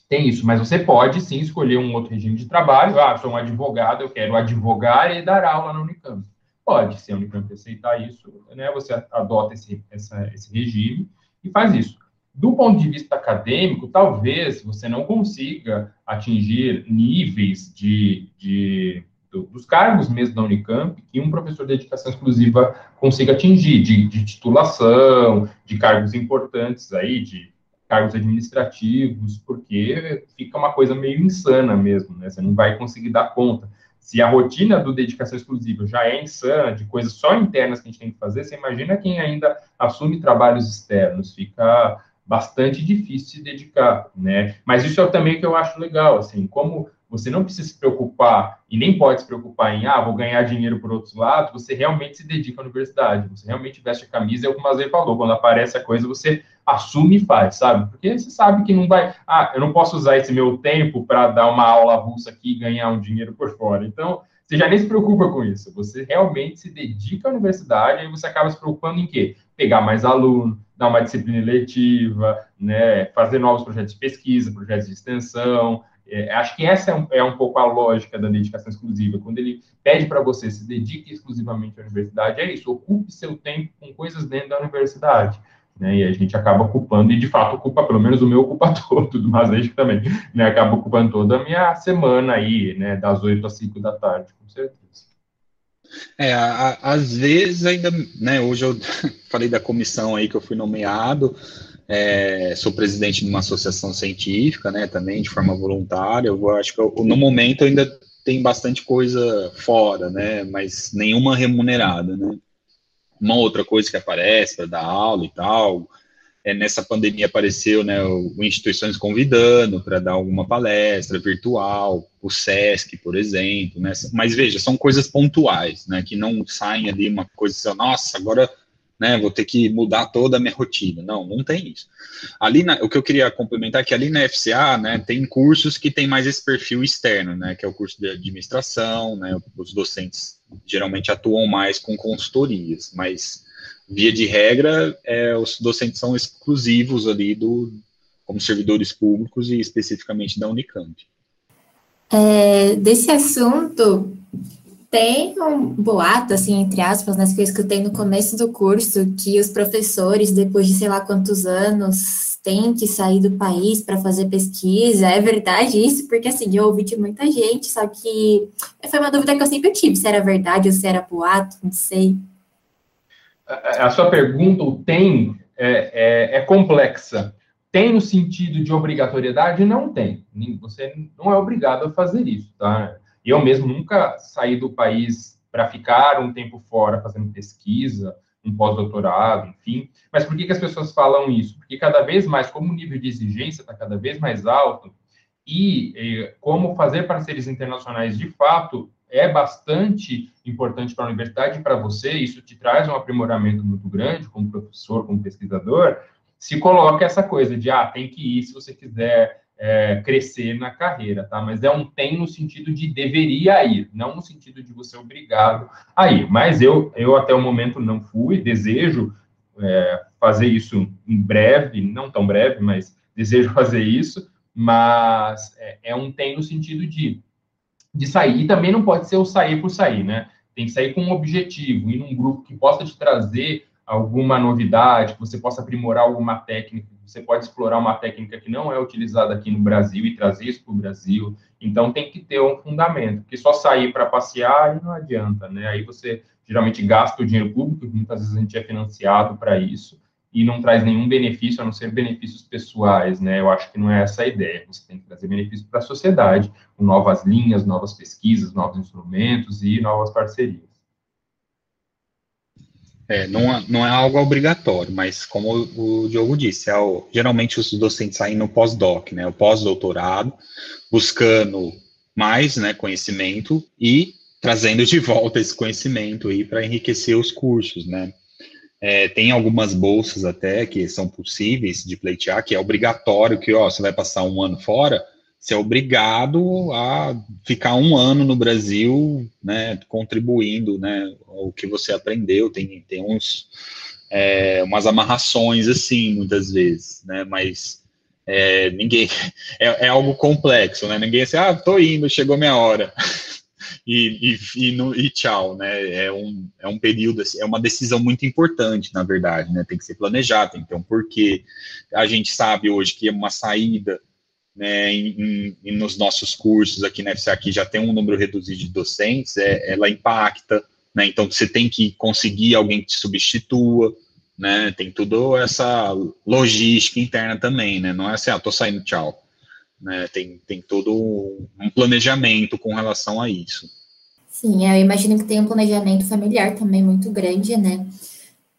S4: tem isso, mas você pode sim escolher um outro regime de trabalho. Ah, sou um advogado, eu quero advogar e dar aula na Unicamp. Pode, se a Unicamp aceitar isso, né, você adota esse, essa, esse regime e faz isso. Do ponto de vista acadêmico, talvez você não consiga atingir níveis de, de dos cargos mesmo da Unicamp que um professor de dedicação exclusiva consiga atingir, de, de titulação, de cargos importantes aí, de cargos administrativos, porque fica uma coisa meio insana mesmo, né? Você não vai conseguir dar conta. Se a rotina do dedicação exclusiva já é insana, de coisas só internas que a gente tem que fazer, você imagina quem ainda assume trabalhos externos, fica bastante difícil se dedicar, né? Mas isso é também que eu acho legal, assim, como você não precisa se preocupar e nem pode se preocupar em, ah, vou ganhar dinheiro por outros lados, você realmente se dedica à universidade, você realmente veste a camisa, é o que o falou, quando aparece a coisa, você assume e faz, sabe? Porque você sabe que não vai, ah, eu não posso usar esse meu tempo para dar uma aula russa aqui e ganhar um dinheiro por fora. Então, você já nem se preocupa com isso. Você realmente se dedica à universidade e você acaba se preocupando em quê? Pegar mais aluno, dar uma disciplina eletiva, né, fazer novos projetos de pesquisa, projetos de extensão. É, acho que essa é um, é um, pouco a lógica da dedicação exclusiva. Quando ele pede para você se dedique exclusivamente à universidade, é isso, ocupe seu tempo com coisas dentro da universidade né? E a gente acaba ocupando, e de fato ocupa, pelo menos o meu ocupa todo, do Mazete também, né? Acaba ocupando toda a minha semana aí, né? Das 8 às 5 da tarde, com certeza.
S3: É, a, às vezes ainda, né, hoje eu falei da comissão aí que eu fui nomeado, é, sou presidente de uma associação científica, né, também de forma voluntária, eu acho que eu, no momento ainda tem bastante coisa fora, né, mas nenhuma remunerada, né uma outra coisa que aparece para dar aula e tal. É, nessa pandemia apareceu né, o, instituições convidando para dar alguma palestra virtual, o SESC, por exemplo, né? Mas veja, são coisas pontuais, né? Que não saem ali uma coisa assim, nossa, agora né, vou ter que mudar toda a minha rotina. Não, não tem isso. Ali, na, o que eu queria complementar é que ali na FCA, né, tem cursos que tem mais esse perfil externo, né, que é o curso de administração, né, os docentes geralmente atuam mais com consultorias, mas via de regra, é, os docentes são exclusivos ali do, como servidores públicos e especificamente da Unicamp.
S2: É, desse assunto, tem um boato, assim, entre aspas, né, que eu escutei no começo do curso, que os professores, depois de sei lá quantos anos, têm que sair do país para fazer pesquisa. É verdade isso? Porque, assim, eu ouvi de muita gente, só que foi uma dúvida que eu sempre tive, se era verdade ou se era boato, não sei.
S4: A, sua pergunta, o tem, é, é, é complexa. Tem no sentido de obrigatoriedade? Não tem. Você não é obrigado a fazer isso, tá? Eu mesmo nunca saí do país para ficar um tempo fora fazendo pesquisa, um pós-doutorado, enfim. Mas por que, que as pessoas falam isso? Porque cada vez mais, como o nível de exigência está cada vez mais alto, e eh, como fazer parcerias internacionais de fato é bastante importante para a universidade e para você, isso te traz um aprimoramento muito grande como professor, como pesquisador, se coloca essa coisa de, ah, tem que ir se você quiser é, crescer na carreira, tá? Mas é um tem no sentido de deveria ir, não no sentido de você obrigado a ir. Mas eu, eu até o momento não fui, desejo é, fazer isso em breve, não tão breve, mas desejo fazer isso, mas é, é um tem no sentido de, de sair. E também não pode ser o sair por sair, né? tem que sair com um objetivo, ir num grupo que possa te trazer alguma novidade, que você possa aprimorar alguma técnica, você pode explorar uma técnica que não é utilizada aqui no Brasil e trazer isso para o Brasil. Então tem que ter um fundamento, porque só sair para passear não adianta, né? Aí você geralmente gasta o dinheiro público, muitas vezes a gente é financiado para isso, e não traz nenhum benefício, a não ser benefícios pessoais, né? Eu acho que não é essa a ideia. Você tem que trazer benefício para a sociedade, com novas linhas, novas pesquisas, novos instrumentos e novas parcerias.
S3: É, não, é, não é algo obrigatório, mas como o, Diogo disse, é o, geralmente os docentes saem no pós-doc, né, o pós-doutorado, buscando mais né, conhecimento e trazendo de volta esse conhecimento para enriquecer os cursos, né. É, tem algumas bolsas até que são possíveis de pleitear, que é obrigatório que, ó, você vai passar um ano fora, você é obrigado a ficar um ano no Brasil, né, contribuindo, né, o que você aprendeu, tem, tem uns, é, umas amarrações, assim, muitas vezes, né, mas é, ninguém, é, é, algo complexo, né, ninguém é assim, ah, tô indo, chegou minha hora, e, e, e, no, e, tchau, né, é um, é um período, assim, é uma decisão muito importante, na verdade, né, tem que ser planejado, tem que ter um porquê, a gente sabe hoje que é uma saída, né, em, em, nos nossos cursos aqui na FCA, que já tem um número reduzido de docentes, é, ela impacta, né, então você tem que conseguir alguém que te substitua, né, tem tudo essa logística interna também, né, não é assim, ah, tô saindo, tchau, né, tem, tem todo um planejamento com relação a isso.
S2: Sim, eu imagino que tem um planejamento familiar também muito grande, né,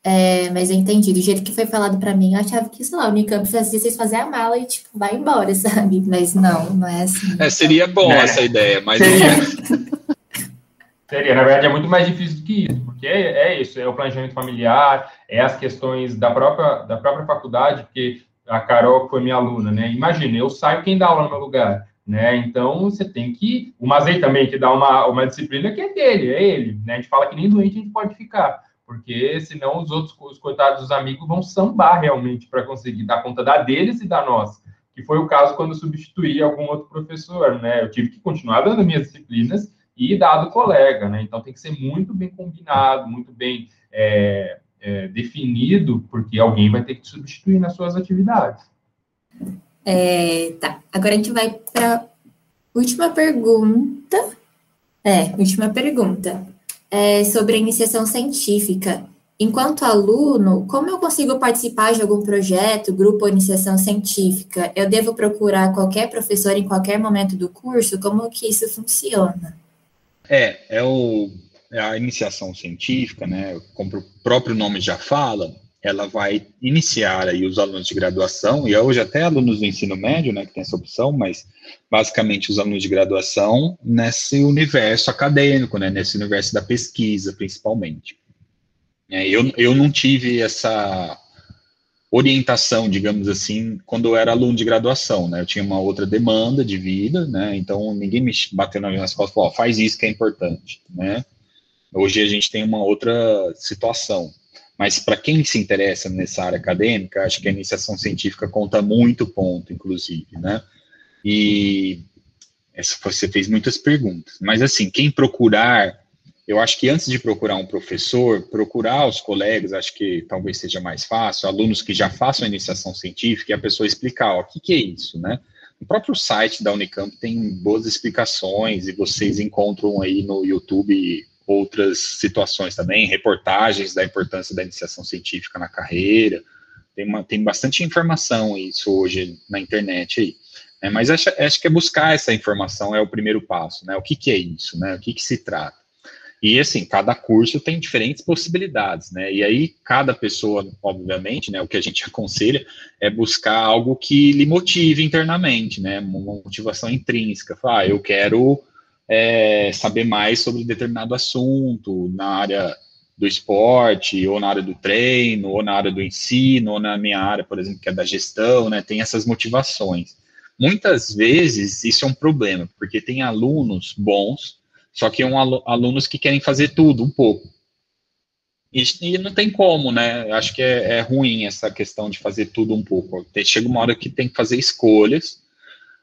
S2: é, mas eu entendi. Do jeito que foi falado para mim, eu achava que, sei lá, o Unicamp fazia vocês fazer a mala e, tipo, vai embora, sabe? Mas não, não é assim.
S3: É, seria bom é. essa ideia, mas.
S4: Seria. seria. Na verdade, é muito mais difícil do que isso, porque é, é, isso, é o planejamento familiar, é as questões da própria, da própria faculdade, porque a Carol foi minha aluna, né? Imagina, eu saio quem dá aula no meu lugar. Né? Então você tem que. O Mazei também que dá uma, uma disciplina que é dele, é ele. Né? A gente fala que nem doente a gente pode ficar porque senão os outros, os coitados dos amigos vão sambar realmente para conseguir dar conta da deles e da nossa. Que foi o caso quando eu substituí algum outro professor, né? Eu tive que continuar dando minhas disciplinas e dar do colega, né? Então tem que ser muito bem combinado, muito bem é, é, definido, porque alguém vai ter que substituir nas suas atividades.
S2: É, tá, agora a gente vai para última pergunta. É, última pergunta é, sobre a iniciação científica. Enquanto aluno, como eu consigo participar de algum projeto, grupo ou iniciação científica? Eu devo procurar qualquer professor em qualquer momento do curso? Como que isso funciona?
S3: É, é, o, é a iniciação científica, né? Como o próprio nome já fala, ela vai iniciar aí os alunos de graduação, e hoje até alunos do ensino médio, né, que tem essa opção, mas basicamente os alunos de graduação nesse universo acadêmico, né, nesse universo da pesquisa, principalmente. É, eu, eu não tive essa orientação, digamos assim, quando eu era aluno de graduação, né, eu tinha uma outra demanda de vida, né, então ninguém me bateu nas costas e falou, oh, faz isso que é importante, né, hoje a gente tem uma outra situação, mas para quem se interessa nessa área acadêmica, acho que a iniciação científica conta muito ponto, inclusive, né? E essa, você fez muitas perguntas. Mas, assim, quem procurar, eu acho que antes de procurar um professor, procurar os colegas, acho que talvez seja mais fácil, alunos que já façam a iniciação científica e a pessoa explicar, ó, o que, que é isso, né? O próprio site da Unicamp tem boas explicações e vocês encontram aí no YouTube outras situações também, reportagens da importância da iniciação científica na carreira. Tem, uma, tem bastante informação isso hoje na internet aí. Né? Mas acho, acho que é buscar essa informação é o primeiro passo, né? O que, que é isso, né? O que, que se trata? E assim, cada curso tem diferentes possibilidades, né? E aí cada pessoa, obviamente, né, o que a gente aconselha é buscar algo que lhe motive internamente, né? Uma motivação intrínseca. Falar, ah, eu quero é, saber mais sobre determinado assunto na área do esporte, ou na área do treino, ou na área do ensino, ou na minha área, por exemplo, que é da gestão, né? Tem essas motivações. Muitas vezes isso é um problema, porque tem alunos bons, só que são alunos que querem fazer tudo um pouco. E, e não tem como, né? Acho que é, é, ruim essa questão de fazer tudo um pouco. Chega uma hora que tem que fazer escolhas,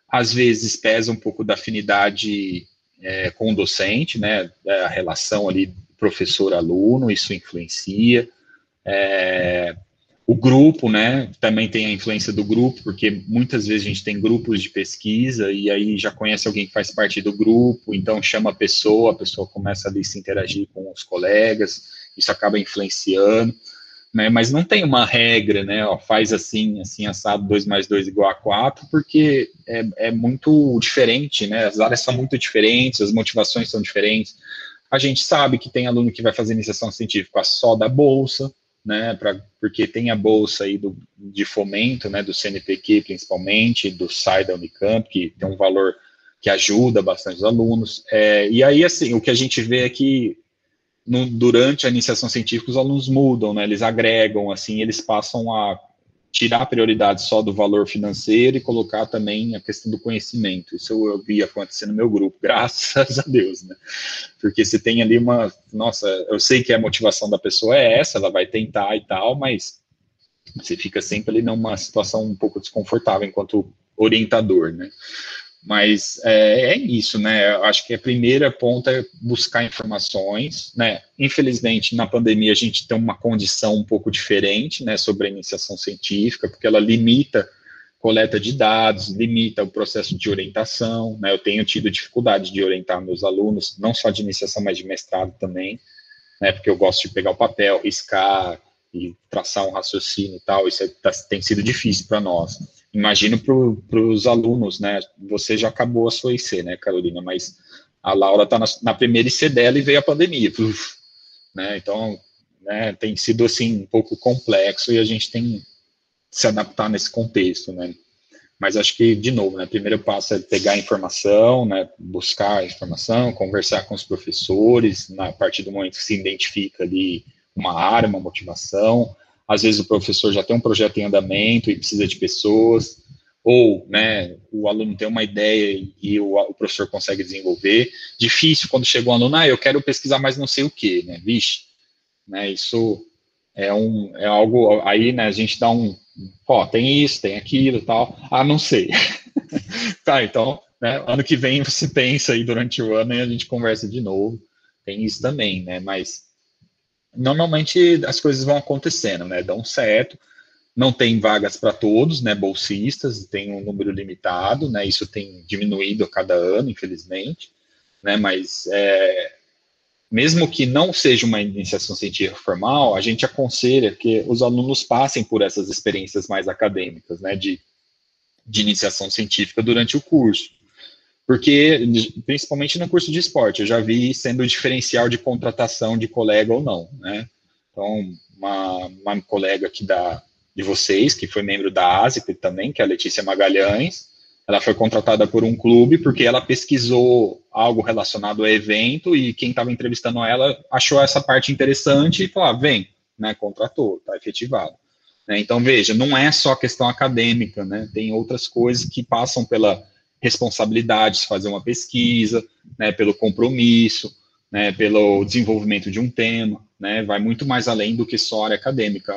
S3: às vezes pesa um pouco da afinidade é, com o docente, né, a relação ali professor-aluno, isso influencia. É, o grupo, né, também tem a influência do grupo, porque muitas vezes a gente tem grupos de pesquisa e aí já conhece alguém que faz parte do grupo, então chama a pessoa, a pessoa começa a se interagir com os colegas, isso acaba influenciando, né, mas não tem uma regra, né, ó, faz assim, assim, assado 2 mais 2 igual a 4, porque é, é muito diferente, né, as áreas são muito diferentes, as motivações são diferentes, a gente sabe que tem aluno que vai fazer iniciação científica só da bolsa, né, pra, porque tem a bolsa aí do, de fomento, né, do CNPq principalmente, do SAI da Unicamp, que tem um valor que ajuda bastante os alunos, é, e aí, assim, o que a gente vê é que no, durante a iniciação científica os alunos mudam, né, eles agregam, assim, eles passam a tirar a prioridade só do valor financeiro e colocar também a questão do conhecimento. Isso eu, eu vi acontecer no meu grupo, graças a Deus, né? Porque você tem ali uma, nossa, eu sei que a motivação da pessoa é essa, ela vai tentar e tal, mas você fica sempre ali numa situação um pouco desconfortável enquanto orientador, né? Mas é, é, isso, né? Acho que a primeira ponta é buscar informações, né? Infelizmente, na pandemia, a gente tem uma condição um pouco diferente, né, sobre a iniciação científica, porque ela limita coleta de dados, limita o processo de orientação, né? Eu tenho tido dificuldade de orientar meus alunos, não só de iniciação, mas de mestrado também, né? Porque eu gosto de pegar o papel, riscar e traçar um raciocínio e tal, isso é, tá, tem sido difícil para nós imagino para os alunos, né? Você já acabou a sua IC, né, Carolina? Mas a Laura está na, na, primeira IC dela e veio a pandemia, uf, né? Então, né, tem sido assim um pouco complexo e a gente tem que se adaptar nesse contexto, né? Mas acho que, de novo, né, primeiro passo é pegar a informação, né, buscar a informação, conversar com os professores, na a partir do momento que se identifica ali uma uma motivação, às vezes o professor já tem um projeto em andamento e precisa de pessoas, ou né, o aluno tem uma ideia e o, o professor consegue desenvolver. Difícil quando chega um aluno, ah, eu quero pesquisar mais não sei o que, né? Vixe, né, isso é, um, é algo, aí né, a gente dá um, ó, tem isso, tem aquilo tal, ah, não sei. tá, então, né, ano que vem você pensa aí durante o ano e a gente conversa de novo, tem isso também, né, mas normalmente as coisas vão acontecendo, né? Dão certo. Não tem vagas para todos, né? Bolsistas, tem um número limitado, né? Isso tem diminuído a cada ano, infelizmente, né? Mas é, mesmo que não seja uma iniciação científica formal, a gente aconselha que os alunos passem por essas experiências mais acadêmicas, né? De, de iniciação científica durante o curso porque, principalmente no curso de esporte, eu já vi sendo diferencial de contratação de colega ou não, né? Então, uma, uma colega aqui da, de vocês, que foi membro da ASIP também, que é a Letícia Magalhães, ela foi contratada por um clube porque ela pesquisou algo relacionado ao evento e quem estava entrevistando ela achou essa parte interessante e falou, ah, vem, né, contratou, está efetivado. Né? Então, veja, não é só questão acadêmica, né, tem outras coisas que passam pela responsabilidades, fazer uma pesquisa, né, pelo compromisso, né, pelo desenvolvimento de um tema, né, vai muito mais além do que só área acadêmica,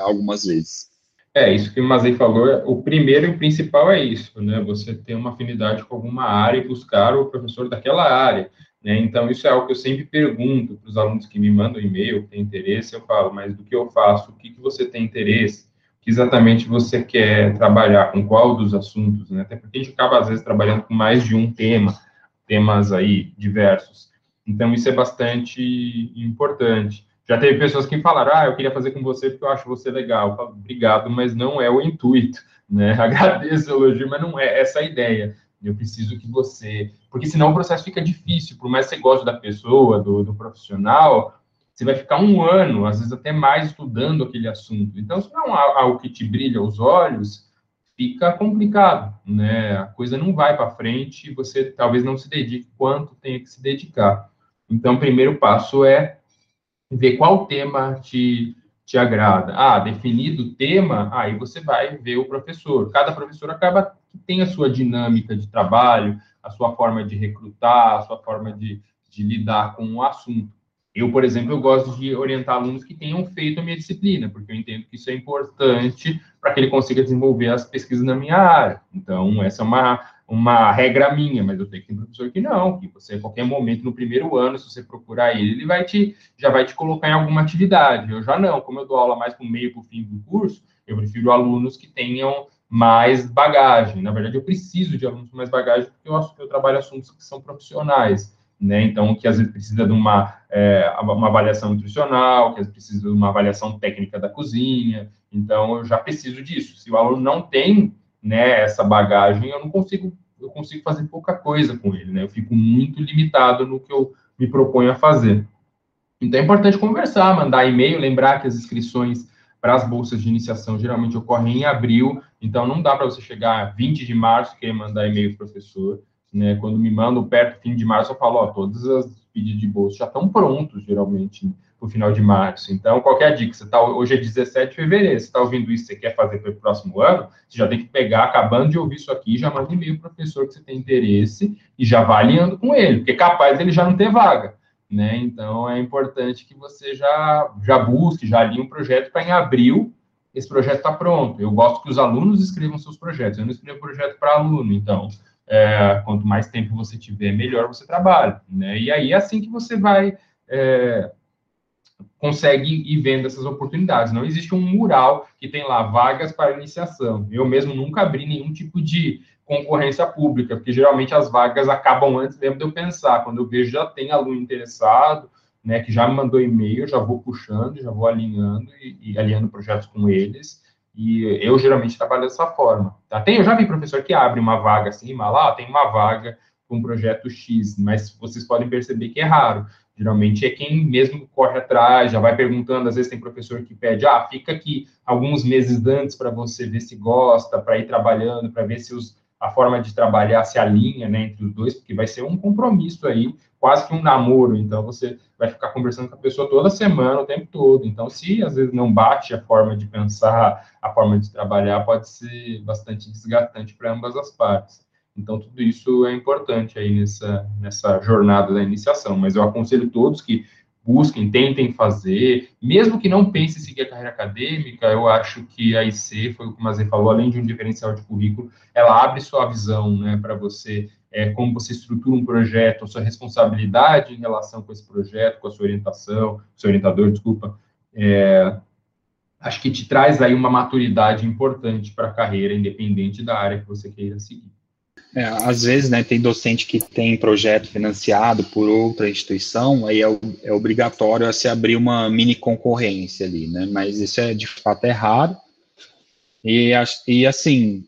S3: algumas vezes.
S4: É, isso que o Mazei falou, o primeiro e o principal é isso, né, você ter uma afinidade com alguma área e buscar o professor daquela área, né, então isso é algo que eu sempre pergunto para os alunos que me mandam e-mail, têm interesse, eu falo, mas do que eu faço, o que, que você tem interesse, que exatamente você quer trabalhar, com qual dos assuntos, né? Até porque a gente acaba, às vezes, trabalhando com mais de um tema, temas aí diversos. Então, isso é bastante importante. Já teve pessoas que falaram, ah, eu queria fazer com você porque eu acho você legal. Falo, obrigado, mas não é o intuito, né? Agradeço o elogio, mas não é essa a ideia. Eu preciso que você... Porque senão o processo fica difícil, por mais que você goste da pessoa, do, do profissional, você vai ficar um ano, às vezes até mais, estudando aquele assunto. Então, se não há algo que te brilha os olhos, fica complicado, né? A coisa não vai para frente e você talvez não se dedique quanto tenha que se dedicar. Então, o primeiro passo é ver qual tema te, te agrada. Ah, definido o tema, aí você vai ver o professor. Cada professor acaba que tem a sua dinâmica de trabalho, a sua forma de recrutar, a sua forma de, de lidar com o assunto. Eu, por exemplo, eu gosto de orientar alunos que tenham feito a minha disciplina, porque eu entendo que isso é importante para que ele consiga desenvolver as pesquisas na minha área. Então, essa é uma, uma regra minha, mas eu tenho que ter professor que não, que você, a qualquer momento, no primeiro ano, se você procurar ele, ele vai te, já vai te colocar em alguma atividade. Eu já não, como eu dou aula mais para o meio para o fim do curso, eu prefiro alunos que tenham mais bagagem. Na verdade, eu preciso de alunos com mais bagagem, porque eu, eu trabalho assuntos que são profissionais. Né? Então, que às vezes precisa de uma, é, uma avaliação nutricional, que às vezes precisa de uma avaliação técnica da cozinha. Então, eu já preciso disso. Se o aluno não tem né, essa bagagem, eu não consigo, eu consigo fazer pouca coisa com ele, né? Eu fico muito limitado no que eu me proponho a fazer. Então, é importante conversar, mandar e-mail, lembrar que as inscrições para as bolsas de iniciação geralmente ocorrem em abril, então não dá para você chegar 20 de março e mandar e-mail para o professor. Né? Quando me mandam perto, fim de março, eu falo, ó, todas as pedidos de bolsa já estão prontos, geralmente, para o final de março. Então, qualquer dica, você tá, hoje é 17 de fevereiro, você está ouvindo isso, você quer fazer para o próximo ano, você já tem que pegar, acabando de ouvir isso aqui, já manda e-mail para o professor que você tem interesse e já vai alinhando com ele, porque capaz ele já não ter vaga. Né? Então, é importante que você já, já busque, já alinhe um projeto para em abril esse projeto está pronto. Eu gosto que os alunos escrevam seus projetos. Eu não escrevo projeto para aluno, então é, quanto mais tempo você tiver, melhor você trabalha, né? E aí é assim que você vai é, consegue ir vendo essas oportunidades. Não existe um mural que tem lá vagas para iniciação. Eu mesmo nunca abri nenhum tipo de concorrência pública, porque geralmente as vagas acabam antes mesmo de eu pensar. Quando eu vejo já tem aluno interessado, né, que já me mandou e-mail, já vou puxando, já vou alinhando e, e alinhando projetos com eles e eu geralmente trabalho dessa forma. Tá? Tem, eu já vi professor que abre uma vaga assim, lá tem uma vaga com um projeto X, mas vocês podem perceber que é raro. Geralmente é quem mesmo corre atrás, já vai perguntando. Às vezes tem professor que pede, ah, fica aqui alguns meses antes para você ver se gosta, para ir trabalhando, para ver se os, a forma de trabalhar se alinha né, entre os dois, porque vai ser um compromisso aí, quase que um namoro. Então você vai ficar conversando com a pessoa toda semana, o tempo todo. Então, se às vezes não bate a forma de pensar, a forma de trabalhar, pode ser bastante desgastante para ambas as partes. Então, tudo isso é importante aí nessa, nessa jornada da iniciação. Mas eu aconselho todos que busquem, tentem fazer, mesmo que não pense em seguir a carreira acadêmica, eu acho que a IC, foi o que o falou, além de um diferencial de currículo, ela abre sua visão, né, para você é, como você estrutura um projeto, a sua responsabilidade em relação com esse projeto, com a sua orientação, seu orientador, desculpa, é, acho que te traz aí uma maturidade importante para a carreira, independente da área que você queira seguir.
S3: É, às vezes, né, tem docente que tem projeto financiado por outra instituição, aí é, é obrigatório se abrir uma mini concorrência ali, né, mas isso é, de fato, é raro, e, e assim,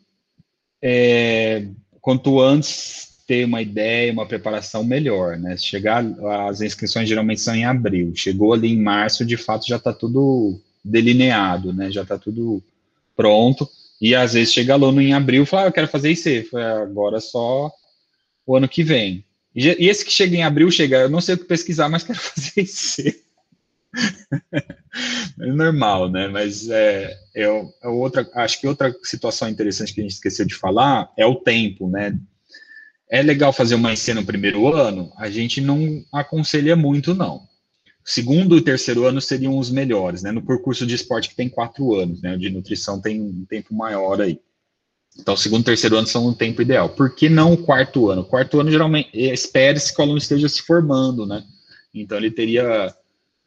S3: é, quanto antes ter uma ideia, uma preparação melhor, né? Chegar, as inscrições geralmente são em abril. Chegou ali em março, de fato já está tudo delineado, né? Já está tudo pronto. E às vezes chega aluno em abril e fala, ah, eu quero fazer IC. Agora só o ano que vem. E, e esse que chega em abril chega, eu não sei o que pesquisar, mas quero fazer IC. é normal, né? Mas é, é, é outra, acho que outra situação interessante que a gente esqueceu de falar é o tempo, né? É legal fazer uma IC no primeiro ano? A gente não aconselha muito, não. Segundo e terceiro ano seriam os melhores, né? No percurso de esporte que tem quatro anos, né? De nutrição tem um tempo maior aí. Então, segundo e terceiro ano são o tempo ideal. Por que não o quarto ano? O quarto ano, geralmente, espere-se que o aluno esteja se formando, né? Então, ele teria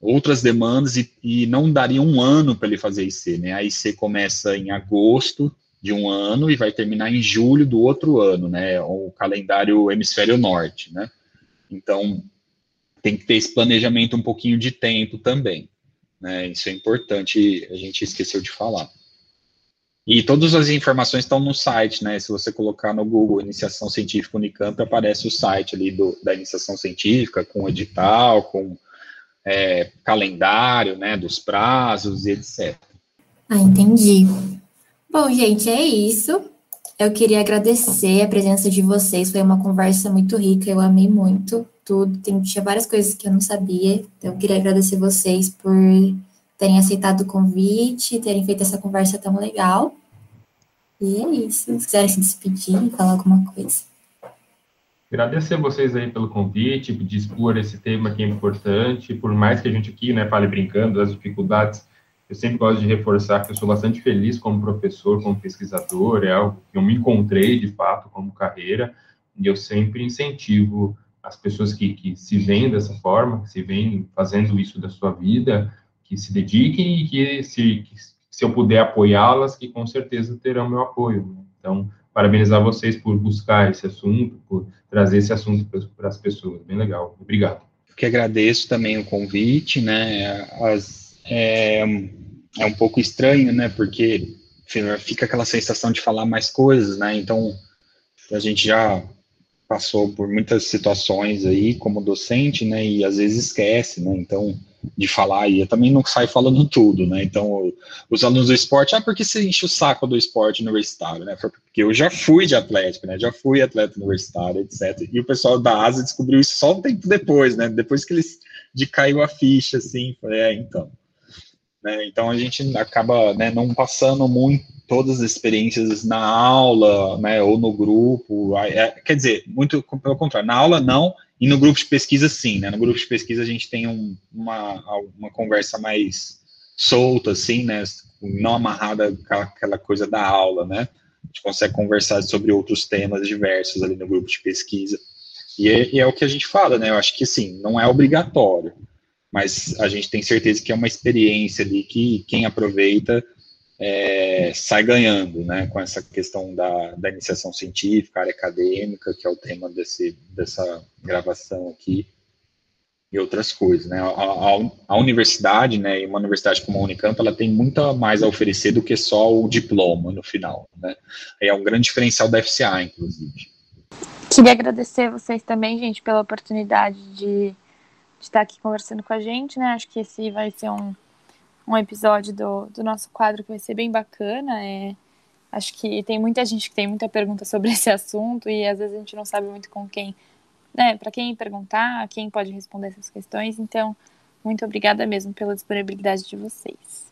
S3: outras demandas e, e não daria um ano para ele fazer IC, né? A IC começa em agosto, de um ano e vai terminar em julho do outro ano, né? O calendário hemisfério norte, né? Então tem que ter esse planejamento um pouquinho de tempo também, né? Isso é importante, a gente esqueceu de falar. E todas as informações estão no site, né? Se você colocar no Google Iniciação Científica Unicamp, aparece o site ali do, da iniciação científica, com edital, com é, calendário, né? Dos prazos e etc.
S2: Ah, entendi. Bom, gente, é isso. Eu queria agradecer a presença de vocês. Foi uma conversa muito rica. Eu amei muito tudo. Tem, tinha várias coisas que eu não sabia. Então, eu queria agradecer vocês por terem aceitado o convite, terem feito essa conversa tão legal. E é isso. Se quiserem se despedir, falar alguma coisa.
S4: Agradecer vocês aí pelo convite, de expor esse tema que é importante, por mais que a gente aqui, né, fale brincando das dificuldades Eu sempre gosto de reforçar que eu sou bastante feliz como professor, como pesquisador, é algo que eu me encontrei de fato como carreira, e eu sempre incentivo as pessoas que, que se veem dessa forma, que se veem fazendo isso da sua vida, que se dediquem e que se, que, se eu puder apoiá-las, que com certeza terão meu apoio. Né? Então, parabenizar vocês por buscar esse assunto, por trazer esse assunto para as pessoas. Bem legal. Obrigado.
S3: Que agradeço também o convite, né? As, é, é um pouco estranho, né? Porque fica aquela sensação de falar mais coisas, né? Então, a gente já passou por muitas situações aí como docente, né? E às vezes esquece, né? Então, de falar e eu também não saio falando tudo, né? Então, os alunos do esporte, ah, por que você enche o saco do esporte universitário, né? Porque eu já fui de atlético, né? Já fui atleta universitário, etc. E o pessoal da ASA descobriu isso só um tempo depois, né? Depois que eles de caiu a ficha, assim, falei, é, então. Né? Então a gente acaba né, não passando muito todas as experiências na aula, né, ou no grupo, é, quer dizer, muito pelo contrário, na aula não, e no grupo de pesquisa, sim, né? No grupo de pesquisa a gente tem um, uma, uma conversa mais solta, assim, né? Não amarrada aquela coisa da aula, né? A gente consegue conversar sobre outros temas diversos ali no grupo de pesquisa. E é, e é o que a gente fala, né? Eu acho que, sim, não é obrigatório, mas a gente tem certeza que é uma experiência ali que quem aproveita é, sai ganhando, né, com essa questão da, da iniciação científica, área acadêmica, que é o tema desse, dessa gravação aqui, e outras coisas, né, a, a, a, universidade, né, e uma universidade como a Unicamp, ela tem muito mais a oferecer do que só o diploma no final, né, é um grande diferencial da FCA, inclusive.
S1: Queria agradecer vocês também, gente, pela oportunidade de, de estar aqui conversando com a gente, né, acho que esse vai ser um um episódio do, do nosso quadro que vai ser bem bacana. É, acho que tem muita gente que tem muita pergunta sobre esse assunto e às vezes a gente não sabe muito com quem, né, para quem perguntar, quem pode responder essas questões. Então, muito obrigada mesmo pela disponibilidade de vocês.